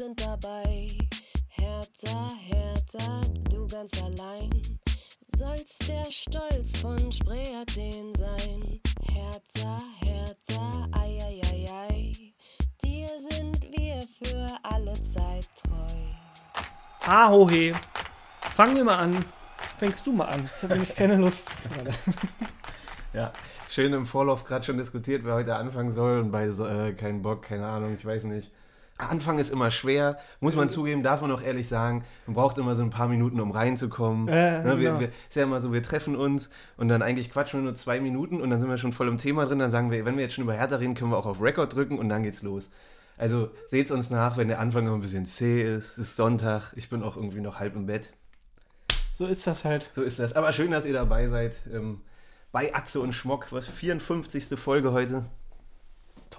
sind dabei. Hertha, Hertha, du ganz allein. Sollst der Stolz von Spree Athen sein. Hertha, Hertha, ei, ei, ei, ei. Dir sind wir für alle Zeit treu. Ahohe. Fangen wir mal an. Fängst du mal an. Ich habe nämlich keine Lust. Ja, schön im Vorlauf gerade schon diskutiert, wer heute anfangen soll und bei so, äh, keinen Bock, keine Ahnung, ich weiß nicht. Anfang ist immer schwer, muss man zugeben, darf man auch ehrlich sagen. Man braucht immer so ein paar Minuten, um reinzukommen. Äh, ne, wir, genau. wir, ist ja immer so, wir treffen uns und dann eigentlich quatschen wir nur zwei Minuten und dann sind wir schon voll im Thema drin. Dann sagen wir, wenn wir jetzt schon über Hertha reden, können wir auch auf Record drücken und dann geht's los. Also seht's uns nach, wenn der Anfang noch ein bisschen zäh ist. Es ist Sonntag, ich bin auch irgendwie noch halb im Bett. So ist das halt. So ist das. Aber schön, dass ihr dabei seid. Ähm, bei Atze und Schmock, was 54. Folge heute.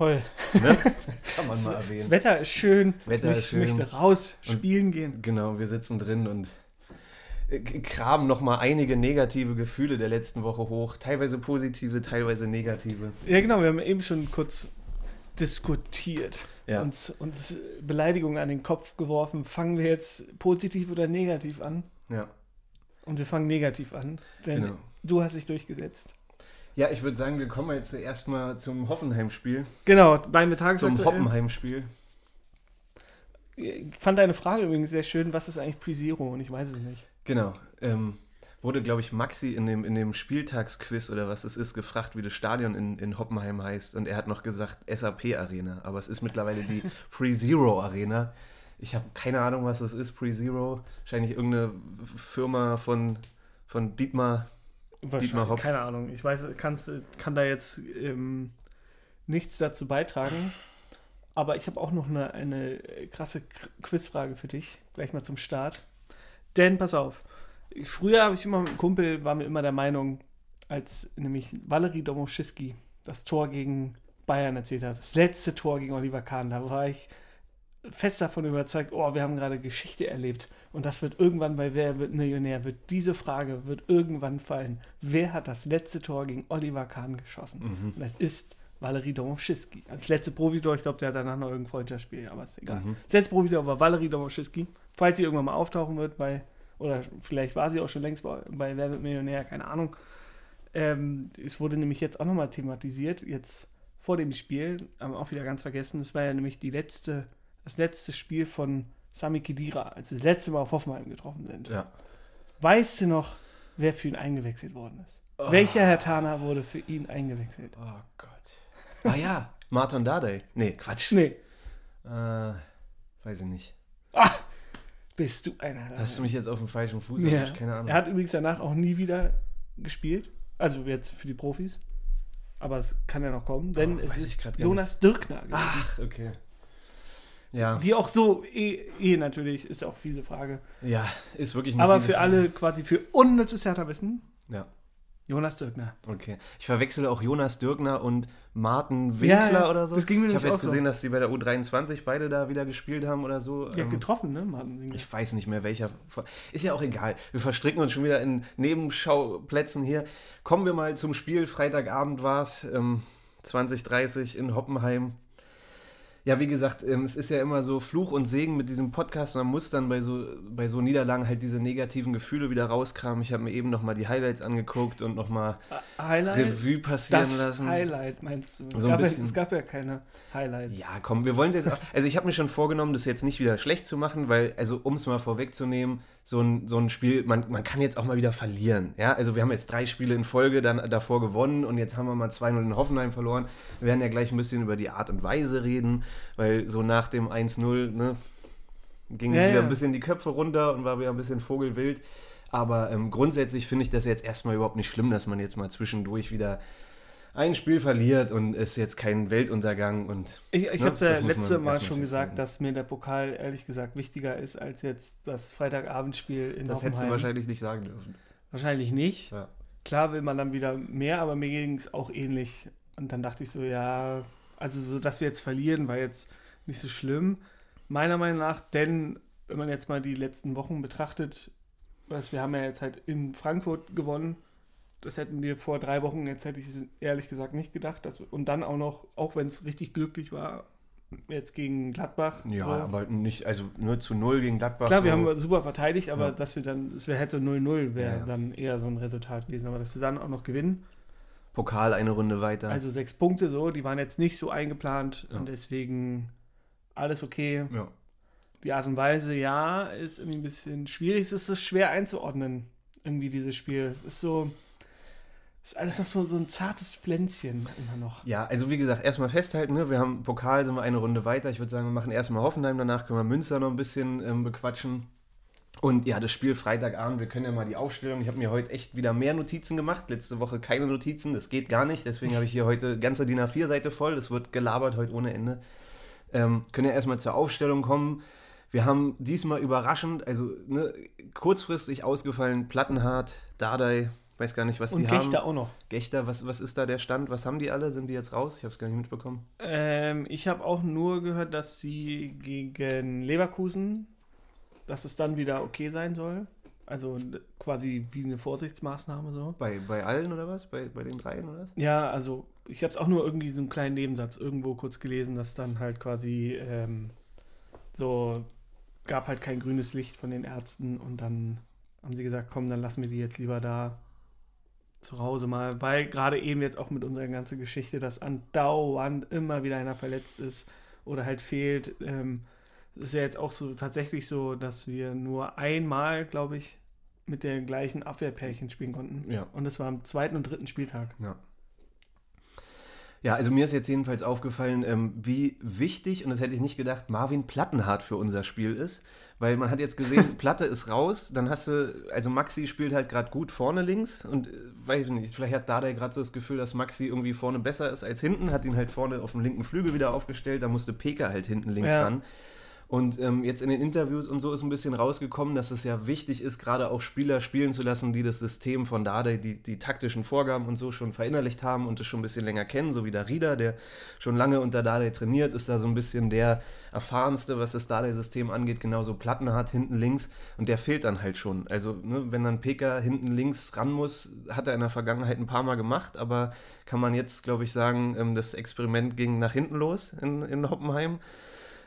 Toll. Ne? Kann man mal Das erwähnen. Wetter ist schön. Wetter ich ist schön. möchte raus, spielen gehen. Genau, wir sitzen drin und äh, kramen nochmal einige negative Gefühle der letzten Woche hoch. Teilweise positive, teilweise negative. Ja, genau. Wir haben eben schon kurz diskutiert. Ja. Uns, uns Beleidigungen an den Kopf geworfen. Fangen wir jetzt positiv oder negativ an? Ja. Und wir fangen negativ an. Denn Genau. du hast dich durchgesetzt. Ja, ich würde sagen, wir kommen jetzt zuerst mal zum Hoffenheim-Spiel. Genau, beim Zum Tagesaktuell. Hoppenheim-Spiel. Ich fand deine Frage übrigens sehr schön. Was ist eigentlich Pre-Zero? Und ich weiß es nicht. Genau. Ähm, wurde, glaube ich, Maxi in dem, in dem Spieltagsquiz oder was es ist, gefragt, wie das Stadion in, in Hoppenheim heißt. Und er hat noch gesagt SAP Arena. Aber es ist mittlerweile die Pre-Zero Arena. Ich habe keine Ahnung, was das ist, Pre-Zero. Wahrscheinlich irgendeine Firma von, von Dietmar. Hopp. Keine Ahnung. Ich weiß, kannst, kann da jetzt ähm, nichts dazu beitragen. Aber ich habe auch noch eine, eine krasse Qu- Quizfrage für dich. Gleich mal zum Start. Denn, pass auf. Früher habe ich immer mit einem Kumpel, war mir immer der Meinung, als nämlich Valerie Domowski das Tor gegen Bayern erzählt hat, das letzte Tor gegen Oliver Kahn, da war ich fest davon überzeugt, oh, wir haben gerade Geschichte erlebt. Und das wird irgendwann bei Wer wird Millionär, wird diese Frage, wird irgendwann fallen. Wer hat das letzte Tor gegen Oliver Kahn geschossen? Mhm. Und das ist Valerie Domowski. Das letzte Profitor, ich glaube, der hat danach noch irgendein Freundschaftsspiel, aber ist egal. Mhm. Das letzte Profitor war Valerie Domowski. Falls sie irgendwann mal auftauchen wird bei, oder vielleicht war sie auch schon längst bei, bei Wer wird Millionär, keine Ahnung. Ähm, es wurde nämlich jetzt auch nochmal thematisiert, jetzt vor dem Spiel, haben wir auch wieder ganz vergessen, es war ja nämlich die letzte, das letzte Spiel von Sami Khedira, als sie das letzte Mal auf Hoffenheim getroffen sind. Ja. Weißt du noch, wer für ihn eingewechselt worden ist? Welcher Herr Tana wurde für ihn eingewechselt? Oh Gott. Ah ja, Martin Dardai. Nee, Quatsch. Nee. Äh, weiß ich nicht. Bist du einer? Hast du mich jetzt auf dem falschen Fuß ja. Keine Ahnung. Er hat übrigens danach auch nie wieder gespielt. Also jetzt für die Profis. Aber es kann ja noch kommen, denn Oh, es ist Jonas Dirkner. gewesen. Ach, okay. Ja, Die auch so, eh, eh natürlich, ist ja auch fiese Frage. ja, ist wirklich eine Aber für Frage. alle quasi für unnützes Hertha-Wissen, Ja, Jonas Dirkner. okay. Ich verwechsel auch Jonas Dürkner und Martin Winkler Ja, oder so. das ging mir ich habe jetzt so. gesehen, dass die bei der U23 beide da wieder gespielt haben oder so. Ja, Ähm, getroffen, ne, Martin Winkler? ich weiß nicht mehr welcher. Ist ja auch egal. Wir verstricken uns schon wieder in Nebenschauplätzen hier. Kommen wir mal zum Spiel. Freitagabend war es, ähm, 2030 in Hoppenheim. Ja, wie gesagt, ähm, es ist ja immer so Fluch und Segen mit diesem Podcast. Man muss dann bei so, bei so Niederlagen halt diese negativen Gefühle wieder rauskramen. Ich habe mir eben nochmal die Highlights angeguckt und nochmal Highlight? Revue passieren das lassen. Highlight, meinst du? Es, So ein gab ja, es gab ja keine Highlights. Ja, komm, wir wollen es jetzt auch. Also, ich habe mir schon vorgenommen, das jetzt nicht wieder schlecht zu machen, weil, also, um es mal vorwegzunehmen, so ein, so ein Spiel, man, man kann jetzt auch mal wieder verlieren. Ja, also, wir haben jetzt drei Spiele in Folge dann davor gewonnen und jetzt haben wir mal 2-0 in Hoffenheim verloren. Wir werden ja gleich ein bisschen über die Art und Weise reden, weil so nach dem 1-0, ne, gingen Ja, wieder ja. ein bisschen die Köpfe runter und war wieder ein bisschen vogelwild. Aber ähm, grundsätzlich finde ich das jetzt erstmal überhaupt nicht schlimm, dass man jetzt mal zwischendurch wieder ein Spiel verliert und ist jetzt kein Weltuntergang und Ich, ich Ne, habe es ja letzte Mal schon gesagt, dass mir der Pokal ehrlich gesagt wichtiger ist als jetzt das Freitagabendspiel in Das hättest du wahrscheinlich nicht sagen dürfen. Wahrscheinlich nicht. Ja. Klar will man dann wieder mehr, aber mir ging es auch ähnlich. Und dann dachte ich so, ja, also so, dass wir jetzt verlieren, war jetzt nicht so schlimm. Meiner Meinung nach, denn wenn man jetzt mal die letzten Wochen betrachtet, was wir haben ja jetzt halt in Frankfurt gewonnen. Das hätten wir vor drei Wochen, jetzt hätte ich es ehrlich gesagt nicht gedacht. Dass, und dann auch noch, auch wenn es richtig glücklich war, jetzt gegen Gladbach. Ja, so. aber nicht, also nur zu null gegen Gladbach. Klar, wir so. haben super verteidigt, aber Ja. dass wir dann, es wär, hätte 0-0 wäre Ja, ja. dann eher so ein Resultat gewesen. Aber dass wir dann auch noch gewinnen, Pokal eine Runde weiter. also sechs Punkte so, die waren jetzt nicht so eingeplant Ja. und deswegen alles okay. ja. Die Art und Weise, ja, ist irgendwie ein bisschen schwierig. Es ist so schwer einzuordnen, irgendwie dieses Spiel. Es ist so, es ist alles noch so, so ein zartes Pflänzchen immer noch. Ja, also wie gesagt, erstmal festhalten, ne? wir haben Pokal, sind wir eine Runde weiter. Ich würde sagen, wir machen erstmal Hoffenheim, danach können wir Münster noch ein bisschen ähm, bequatschen. Und ja, das Spiel Freitagabend, wir können ja mal die Aufstellung. Ich habe mir heute echt wieder mehr Notizen gemacht. Letzte Woche keine Notizen, das geht gar nicht. Deswegen habe ich hier heute ganze DIN A4-Seite voll. Das wird gelabert heute ohne Ende. Ähm, können ja erstmal zur Aufstellung kommen. Wir haben diesmal überraschend, also ne, kurzfristig ausgefallen, Plattenhardt, Dardai, weiß gar nicht, was Und die haben. Gechter auch noch. Gechter, was, was ist da der Stand? Was haben die alle? Sind die jetzt raus? Ich habe es gar nicht mitbekommen. Ähm, ich habe auch nur gehört, dass sie gegen Leverkusen, dass es dann wieder okay sein soll. Also quasi wie eine Vorsichtsmaßnahme so. Bei, bei allen oder was? Bei, bei den dreien oder was? Ja, also ich habe es auch nur irgendwie so einen kleinen Nebensatz irgendwo kurz gelesen, dass dann halt quasi ähm, so gab halt kein grünes Licht von den Ärzten und dann haben sie gesagt, komm, dann lassen wir die jetzt lieber da zu Hause mal, weil gerade eben jetzt auch mit unserer ganzen Geschichte, dass andauernd immer wieder einer verletzt ist oder halt fehlt. Ähm, es ist ja jetzt auch so tatsächlich so, dass wir nur einmal, glaube ich, mit den gleichen Abwehrpärchen spielen konnten. Ja. Und das war am zweiten und dritten Spieltag. Ja. Ja, also mir ist jetzt jedenfalls aufgefallen, ähm, wie wichtig, und das hätte ich nicht gedacht, Marvin Plattenhardt für unser Spiel ist. Weil man hat jetzt gesehen, Platte ist raus, dann hast du, also Maxi spielt halt gerade gut vorne links und äh, weiß ich nicht, vielleicht hat Dardai gerade so das Gefühl, dass Maxi irgendwie vorne besser ist als hinten, hat ihn halt vorne auf dem linken Flügel wieder aufgestellt, da musste Peka halt hinten links Ja. ran. Und ähm, jetzt in den Interviews und so ist ein bisschen rausgekommen, dass es ja wichtig ist, gerade auch Spieler spielen zu lassen, die das System von Dardai, die, die taktischen Vorgaben und so schon verinnerlicht haben und es schon ein bisschen länger kennen, so wie der Rieder, der schon lange unter Dardai trainiert, ist da so ein bisschen der erfahrenste, was das Dardai-System angeht, genauso Platten hat, hinten links und der fehlt dann halt schon. Also, ne, wenn dann Peka hinten links ran muss, hat er in der Vergangenheit ein paar Mal gemacht, aber kann man jetzt, glaube ich, sagen, ähm, das Experiment ging nach hinten los in, in Hoppenheim.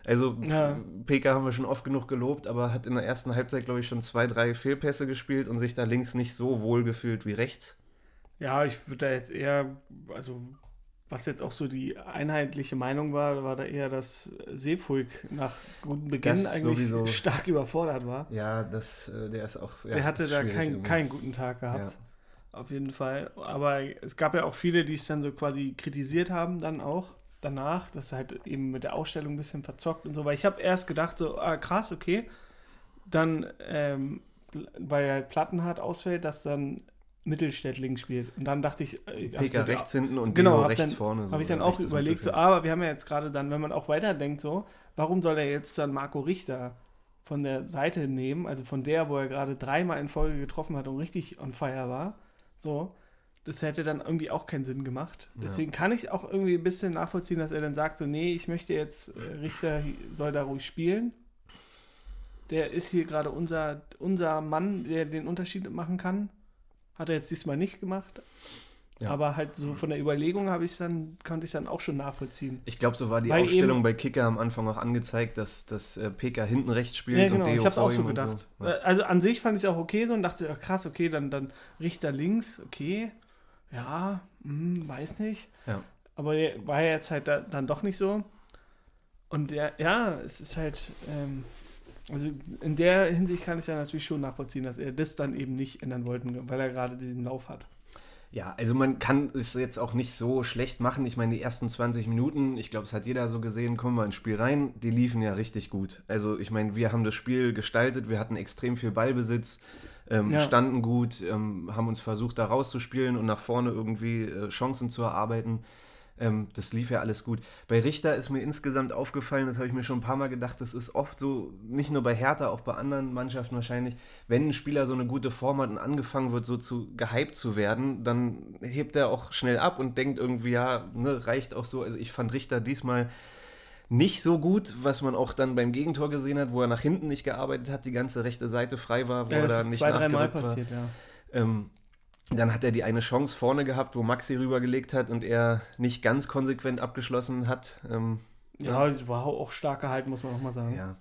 Also Ja. PK haben wir schon oft genug gelobt, aber hat in der ersten Halbzeit, glaube ich, schon zwei, drei Fehlpässe gespielt und sich da links nicht so wohl gefühlt wie rechts. Ja, ich würde da jetzt eher, also was jetzt auch so die einheitliche Meinung war, war da eher, dass Seefuig nach gutem Beginn Das eigentlich sowieso. stark überfordert war. Ja, das, äh, der ist auch. Ja, Der hatte da kein, keinen guten Tag gehabt. Auf jeden Fall. Aber es gab ja auch viele, die es dann so quasi kritisiert haben, dann auch danach, dass er halt eben mit der Ausstellung ein bisschen verzockt und so. Weil ich habe erst gedacht, so, ah, krass, okay. Dann, ähm, weil halt Plattenhardt ausfällt, dass dann Mittelstädt links spielt. Und dann dachte ich, äh, hab ich so, rechts hinten und Genau, Deo rechts dann- vorne. habe ich dann auch ist überlegt, so, Mittelfeld. aber wir haben ja jetzt gerade dann, wenn man auch weiterdenkt, so, warum soll er jetzt dann Marco Richter von der Seite nehmen, also von der, wo er gerade dreimal in Folge getroffen hat und richtig on fire war, so, das hätte dann irgendwie auch keinen Sinn gemacht. Ja. Deswegen kann ich auch irgendwie ein bisschen nachvollziehen, dass er dann sagt, so, nee, ich möchte jetzt, äh, Richter soll da ruhig spielen. Der ist hier gerade unser, unser Mann, der den Unterschied machen kann. Hat er jetzt diesmal nicht gemacht. Ja. Aber halt so von der Überlegung habe ich dann, konnte ich dann auch schon nachvollziehen. Ich glaube, so war die Weil Aufstellung bei Kicker am Anfang auch angezeigt, dass, dass äh, PK hinten rechts spielt Ja, genau, und Deo ich habe es auch so gedacht. So. Ja. Äh, Also an sich fand ich es auch okay so und dachte, ach, krass, okay, dann, dann Richter links, okay. Ja, hm, weiß nicht. Ja. Aber war ja jetzt halt da, dann doch nicht so. Und der, ja, es ist halt, ähm, also in der Hinsicht kann ich ja natürlich schon nachvollziehen, dass er das dann eben nicht ändern wollte, weil er gerade diesen Lauf hat. Ja, also man kann es jetzt auch nicht so schlecht machen. Ich meine, die ersten 20 Minuten, ich glaube, es hat jeder so gesehen, kommen wir ins Spiel rein, die liefen ja richtig gut. Also ich meine, wir haben das Spiel gestaltet, wir hatten extrem viel Ballbesitz, ähm, Ja. standen gut, ähm, haben uns versucht, da rauszuspielen und nach vorne irgendwie äh, Chancen zu erarbeiten. Ähm, das lief ja alles gut. Bei Richter ist mir insgesamt aufgefallen, das habe ich mir schon ein paar Mal gedacht, das ist oft so, nicht nur bei Hertha, auch bei anderen Mannschaften wahrscheinlich, wenn ein Spieler so eine gute Form hat und angefangen wird, so zu gehypt zu werden, dann hebt er auch schnell ab und denkt irgendwie, ja, ne, reicht auch so. Also ich fand Richter diesmal nicht so gut, was man auch dann beim Gegentor gesehen hat, wo er nach hinten nicht gearbeitet hat, die ganze rechte Seite frei war, wo Ja, er da nicht zwei, nachgerückt war. passiert, ja. Ähm, dann hat er die eine Chance vorne gehabt, wo Maxi rübergelegt hat und er nicht ganz konsequent abgeschlossen hat. Ähm, Ja, ja. war auch stark gehalten, muss man auch mal sagen. Ja.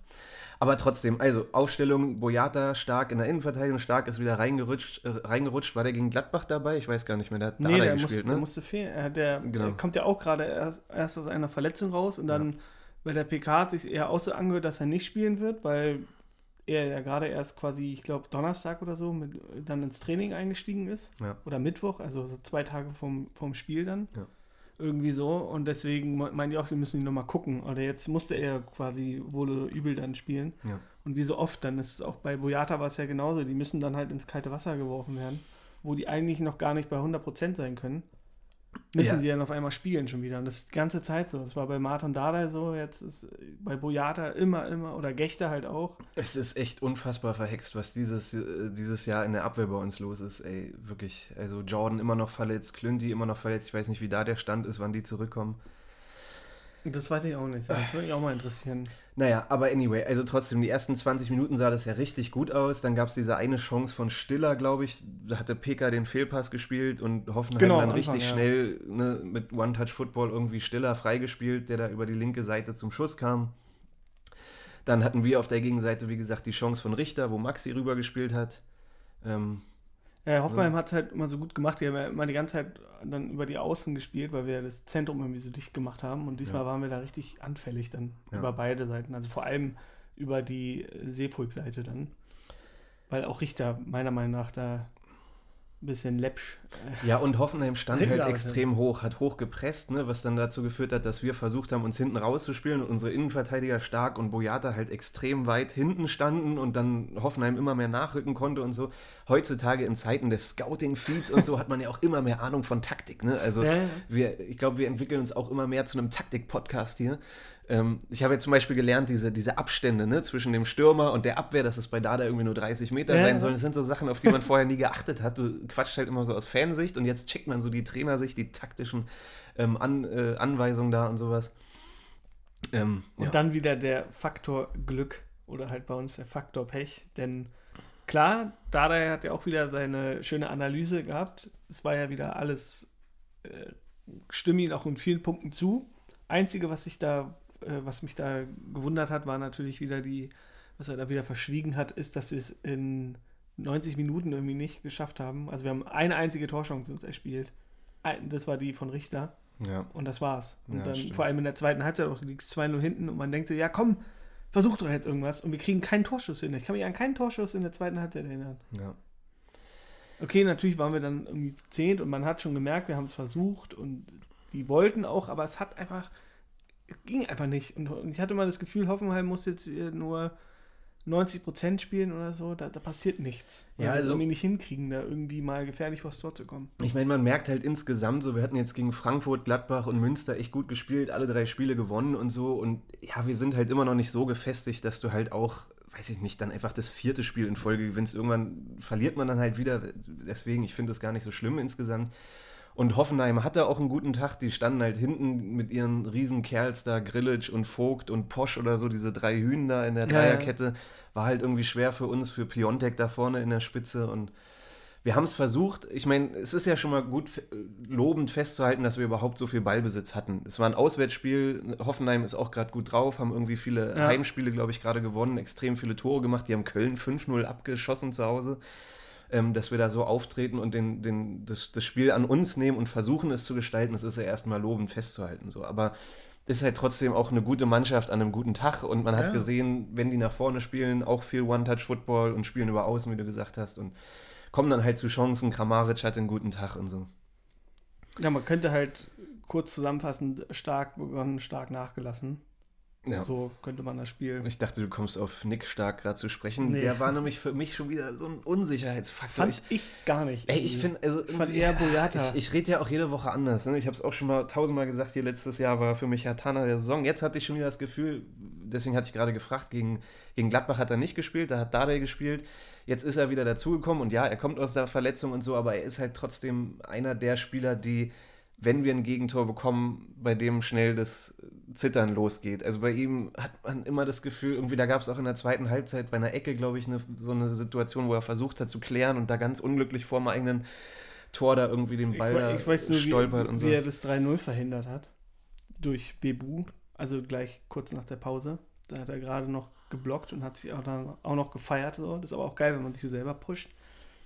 Aber trotzdem, also Aufstellung, Boyata stark in der Innenverteidigung, stark ist wieder reingerutscht. Äh, reingerutscht. War der gegen Gladbach dabei? Ich weiß gar nicht mehr. Der hat nee, der gespielt, musste, ne? Der musste fehlen. Der, genau. der kommt ja auch gerade erst, erst, aus einer Verletzung raus und dann ja. bei der PK hat sich eher auch so angehört, dass er nicht spielen wird, weil er ja gerade erst quasi, ich glaube, Donnerstag oder so mit, dann ins Training eingestiegen ist. Ja. Oder Mittwoch, also so zwei Tage vom, vom Spiel dann. Ja. Irgendwie so. Und deswegen meinen die auch, die müssen ihn nochmal gucken. Oder jetzt musste er quasi wohl übel dann spielen. Ja. Und wie so oft, dann ist es auch bei Boyata war es ja genauso. Die müssen dann halt ins kalte Wasser geworfen werden, wo die eigentlich noch gar nicht bei 100% sein können. Müssen ja. die dann auf einmal spielen schon wieder. Und das ist die ganze Zeit so. Das war bei Martin Dada so, jetzt ist bei Boyata immer, immer, oder Gechter halt auch. Es ist echt unfassbar verhext, was dieses, äh, dieses Jahr in der Abwehr bei uns los ist. Ey, wirklich. Also Jordan immer noch verletzt, Clinty immer noch verletzt. Ich weiß nicht, wie da der Stand ist, wann die zurückkommen. Das weiß ich auch nicht. Das würde mich auch mal interessieren. Naja, aber anyway, also trotzdem, die ersten 20 Minuten sah das ja richtig gut aus. Dann gab es diese eine Chance von Stiller, glaube ich. Da hatte Peka den Fehlpass gespielt und Hoffenheim genau, dann Anfang, richtig ja. schnell ne, mit One-Touch-Football irgendwie Stiller freigespielt, der da über die linke Seite zum Schuss kam. Dann hatten wir auf der Gegenseite, wie gesagt, die Chance von Richter, wo Maxi rübergespielt hat. Ähm, ja, Hoffenheim ja. hat es halt immer so gut gemacht. Die haben ja immer die ganze Zeit dann über die Außen gespielt, weil wir das Zentrum irgendwie so dicht gemacht haben. Und diesmal ja. waren wir da richtig anfällig dann ja. über beide Seiten. Also vor allem über die Seepulk-Seite dann. Weil auch Richter meiner Meinung nach da bisschen läppsch. Ja, und Hoffenheim stand halt extrem hoch, hat hoch gepresst, ne, was dann dazu geführt hat, dass wir versucht haben, uns hinten rauszuspielen und unsere Innenverteidiger stark und Boyata halt extrem weit hinten standen und dann Hoffenheim immer mehr nachrücken konnte und so. Heutzutage in Zeiten des Scouting-Feeds und so hat man ja auch immer mehr Ahnung von Taktik. Ne? Also ja, ja. wir, ich glaube, wir entwickeln uns auch immer mehr zu einem Taktik-Podcast hier. Ähm, ich habe ja zum Beispiel gelernt, diese, diese Abstände ne, zwischen dem Stürmer und der Abwehr, dass es bei Dada irgendwie nur 30 Meter ja, sein sollen. Das sind so Sachen, auf die man vorher nie geachtet hat. Du quatscht halt immer so aus Fansicht und jetzt checkt man so die Trainersicht, die taktischen ähm, An, äh, Anweisungen da und sowas. Ähm, und ja. dann wieder der Faktor Glück oder halt bei uns der Faktor Pech, denn klar, Dada hat ja auch wieder seine schöne Analyse gehabt. Es war ja wieder alles, äh, stimme ihn auch in vielen Punkten zu. Einzige, was ich da was mich da gewundert hat, war natürlich wieder die, was er da wieder verschwiegen hat, ist, dass wir es in 90 Minuten irgendwie nicht geschafft haben. Also wir haben eine einzige Torchance uns erspielt. Das war die von Richter. Ja. Und das war's. Und ja, dann stimmt. vor allem in der zweiten Halbzeit auch, du liegst 2-0 hinten und man denkt so, ja komm, versuch doch jetzt irgendwas. Und wir kriegen keinen Torschuss hin. Ich kann mich an keinen Torschuss in der zweiten Halbzeit erinnern. Ja. Okay, natürlich waren wir dann irgendwie zehnt und man hat schon gemerkt, wir haben es versucht und die wollten auch, aber es hat einfach, ging einfach nicht. Und ich hatte mal das Gefühl, Hoffenheim muss jetzt nur 90 Prozent spielen oder so, da, da passiert nichts. Ja, also irgendwie nicht hinkriegen, da irgendwie mal gefährlich vors Tor zu kommen. Ich meine, man merkt halt insgesamt so, wir hatten jetzt gegen Frankfurt, Gladbach und Münster echt gut gespielt, alle drei Spiele gewonnen und so. Und ja, wir sind halt immer noch nicht so gefestigt, dass du halt auch, weiß ich nicht, dann einfach das vierte Spiel in Folge gewinnst. Irgendwann verliert man dann halt wieder. Deswegen, ich finde das gar nicht so schlimm insgesamt. Und Hoffenheim hatte auch einen guten Tag. Die standen halt hinten mit ihren riesen Kerls da, Grillitsch und Vogt und Posch oder so, diese drei Hühner da in der Dreierkette. Ja, War halt irgendwie schwer für uns, für Piontek da vorne in der Spitze. Und wir haben es versucht. Ich meine, es ist ja schon mal gut lobend festzuhalten, dass wir überhaupt so viel Ballbesitz hatten. Es war ein Auswärtsspiel. Hoffenheim ist auch gerade gut drauf, haben irgendwie viele ja. Heimspiele, glaube ich, gerade gewonnen, extrem viele Tore gemacht. Die haben Köln 5-0 abgeschossen zu Hause ähm, dass wir da so auftreten und den, den, das, das Spiel an uns nehmen und versuchen es zu gestalten, das ist ja erstmal lobend festzuhalten. So. Aber ist halt trotzdem auch eine gute Mannschaft an einem guten Tag und man hat ja. gesehen, wenn die nach vorne spielen, auch viel One-Touch-Football und spielen über Außen, wie du gesagt hast, und kommen dann halt zu Chancen. Kramaric hat einen guten Tag und so. Ja, man könnte halt kurz zusammenfassen, stark begonnen, stark nachgelassen. Ja. So könnte man das spielen. Ich dachte, du kommst auf Nick Stark gerade zu sprechen. Nee. Der war nämlich für mich schon wieder so ein Unsicherheitsfaktor. Fand ich, ich gar nicht. Ey, ich finde, also. Ich fand eher Boyata. Ich, ich rede ja auch jede Woche anders. Ne? Ich habe es auch schon mal tausendmal gesagt, hier letztes Jahr war für mich Hatana der Saison. Jetzt hatte ich schon wieder das Gefühl, deswegen hatte ich gerade gefragt, gegen, gegen Gladbach hat er nicht gespielt, da hat Dardai gespielt. Jetzt ist er wieder dazugekommen und ja, er kommt aus der Verletzung und so, aber er ist halt trotzdem einer der Spieler, die wenn wir ein Gegentor bekommen, bei dem schnell das Zittern losgeht. Also bei ihm hat man immer das Gefühl, irgendwie, da gab es auch in der zweiten Halbzeit bei einer Ecke, glaube ich, eine, so eine Situation, wo er versucht hat zu klären und da ganz unglücklich vor dem eigenen Tor da irgendwie den Ball ich, ich weiß nur, stolpert wie, und so. Wie er das 3-0 verhindert hat. Durch Bebu. also gleich kurz nach der Pause. Da hat er gerade noch geblockt und hat sich auch, dann auch noch gefeiert. So. Das ist aber auch geil, wenn man sich so selber pusht.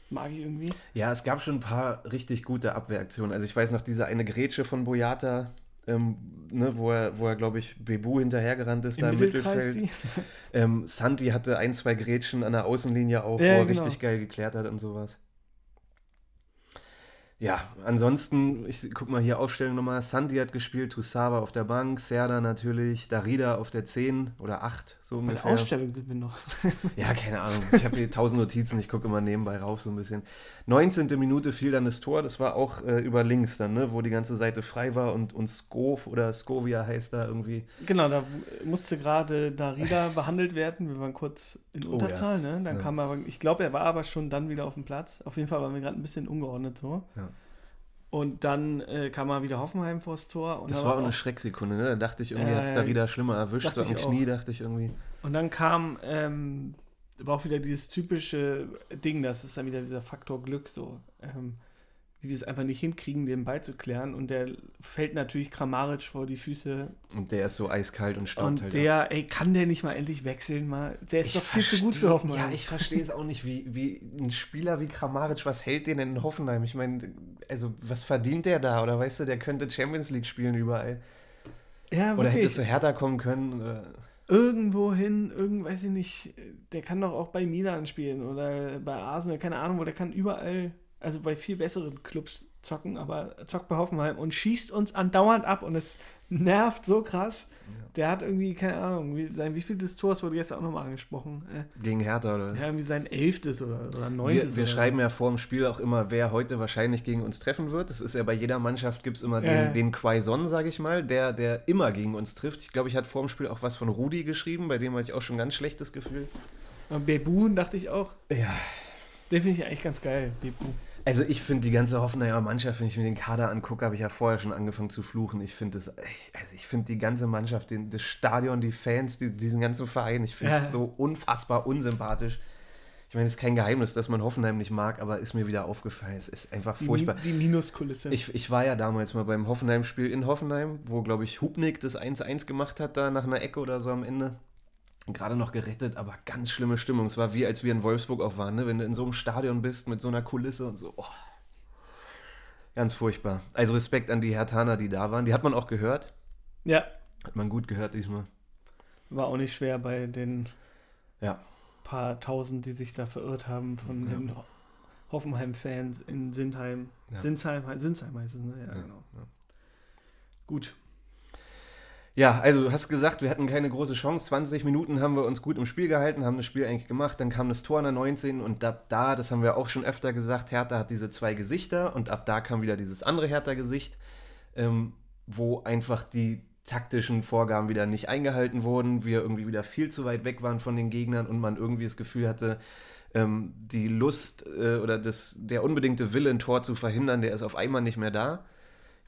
Mag ich irgendwie. Ja, es gab schon ein paar richtig gute Abwehraktionen. Also ich weiß noch, diese eine Grätsche von Boyata, ähm, ne, wo er, wo er glaube ich, Bebu hinterhergerannt ist, Im da im Mittelfeld. Ähm, Santi hatte ein, zwei Grätschen an der Außenlinie auch, Ja, wo er genau. richtig geil geklärt hat und sowas. Ja, ansonsten, ich guck mal hier Aufstellung nochmal. Santi hat gespielt, Tusawa auf der Bank, Serda natürlich, Darida auf der 10 oder 8, so Bei der ungefähr. Ausstellung sind wir noch. Ja, keine Ahnung. Ich habe hier tausend Notizen, ich gucke immer nebenbei rauf so ein bisschen. 19. Minute fiel dann das Tor, das war auch äh, über links dann, ne, wo die ganze Seite frei war und, und Skov oder Skovia heißt da irgendwie. Genau, da musste gerade Darida behandelt werden. Wir waren kurz in Oh, Unterzahl, ne? Dann Ja. kam er aber, ich glaube, er war aber schon dann wieder auf dem Platz. Auf jeden Fall waren wir gerade ein bisschen ungeordnet so. Ja. Und dann äh, kam mal wieder Hoffenheim vors Tor. Und Das da war auch eine Schrecksekunde, ne? Da dachte ich, irgendwie Ja, hat es ja, Darida schlimmer erwischt, so am. Knie dachte ich irgendwie. Und dann kam, ähm, war auch wieder dieses typische Ding, das ist dann wieder dieser Faktor Glück, so, ähm, wie wir es einfach nicht hinkriegen, den Ball zu klären. Und der fällt natürlich Kramaric vor die Füße. Und der ist so eiskalt und staubt Und halt. ab. der, ey, kann der nicht mal endlich wechseln? Mal? Der ist Ich doch viel zu gut für Hoffenheim. Ja, ich verstehe es auch nicht, wie, wie ein Spieler wie Kramaric, was hält den denn in Hoffenheim? Ich meine, also was verdient der da? Oder weißt du, der könnte Champions League spielen überall. ja, Oder wirklich. hättest du härter kommen können? Oder? irgendwo hin, irgend, weiß ich nicht, der kann doch auch bei Milan spielen oder bei Arsenal, keine Ahnung, wo der kann überall, also bei viel besseren Clubs zocken, aber zockt bei Hoffenheim und schießt uns andauernd ab und es nervt so krass. Der hat irgendwie, keine Ahnung, wie, sein wievieltes Tor wurde gestern auch nochmal angesprochen. Äh, Gegen Hertha oder? ja, irgendwie sein elftes oder, oder Wir, neuntes. wir oder schreiben ja vor dem Spiel auch immer, wer heute wahrscheinlich gegen uns treffen wird. Das ist ja bei jeder Mannschaft gibt es immer den, Ja. den Quaison, sage ich mal, der, der immer gegen uns trifft. Ich glaube, ich hatte vor dem Spiel auch was von Rudi geschrieben, bei dem hatte ich auch schon ein ganz schlechtes Gefühl. Und Bebu, dachte ich auch, Ja. den finde ich eigentlich ganz geil, Bebu. Also ich finde die ganze Hoffenheimer Mannschaft, wenn ich mir den Kader angucke, habe ich ja vorher schon angefangen zu fluchen. Ich finde das, also ich finde die ganze Mannschaft, den, das Stadion, die Fans, die, diesen ganzen Verein, ich finde es Ja. so unfassbar unsympathisch. Ich meine, es ist kein Geheimnis, dass man Hoffenheim nicht mag, aber ist mir wieder aufgefallen. Es ist einfach Die, furchtbar. die Minuskulisse. Ich, ich war ja damals mal beim Hoffenheim-Spiel in Hoffenheim, wo, glaube ich, Hubnik das 1-1 gemacht hat, da nach einer Ecke oder so am Ende. Gerade noch gerettet, aber ganz schlimme Stimmung. Es war wie, als wir in Wolfsburg auch waren, ne? wenn du in so einem Stadion bist mit so einer Kulisse und so. Oh. Ganz furchtbar. Also Respekt an die Hertaner, die da waren. Die hat man auch gehört. ja, Hat man gut gehört diesmal. war auch nicht schwer bei den Ja. paar tausend, die sich da verirrt haben von Ja. den Ho- Hoffenheim-Fans in Sindheim. Ja. Sinsheim, Sinsheim heißt es, ne? Ja, genau. Gut. Ja, also du hast gesagt, wir hatten keine große Chance. 20 Minuten haben wir uns gut im Spiel gehalten, haben das Spiel eigentlich gemacht. Dann kam das Tor in der 19 und ab da, das haben wir auch schon öfter gesagt, Hertha hat diese zwei Gesichter und ab da kam wieder dieses andere Hertha-Gesicht, ähm, wo einfach die taktischen Vorgaben wieder nicht eingehalten wurden, wir irgendwie wieder viel zu weit weg waren von den Gegnern und man irgendwie das Gefühl hatte, ähm, die Lust äh, oder das, der unbedingte Wille, ein Tor zu verhindern, der ist auf einmal nicht mehr da.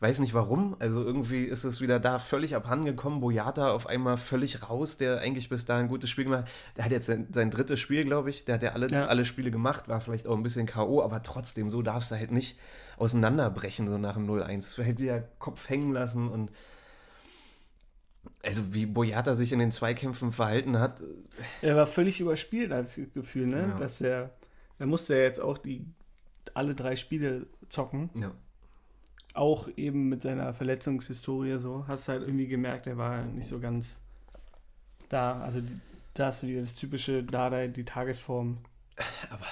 Weiß nicht warum, also irgendwie ist es wieder da völlig abhandengekommen. Boyata auf einmal völlig raus, der eigentlich bis dahin ein gutes Spiel gemacht hat. Der hat jetzt sein, sein drittes Spiel, glaube ich. Der hat ja alle, Ja. alle Spiele gemacht, war vielleicht auch ein bisschen K.O., aber trotzdem, so darfst du halt nicht auseinanderbrechen, so nach dem 0-1. Du halt wieder Kopf hängen lassen und also wie Boyata sich in den Zweikämpfen verhalten hat, Er war völlig überspielt, als Gefühl, ne? Ja. Dass er, er musste ja jetzt auch die alle drei Spiele zocken. ja. Auch eben mit seiner Verletzungshistorie so. Hast halt irgendwie gemerkt, er war nicht so ganz da. Also da hast du wieder das typische Dada, die Tagesform.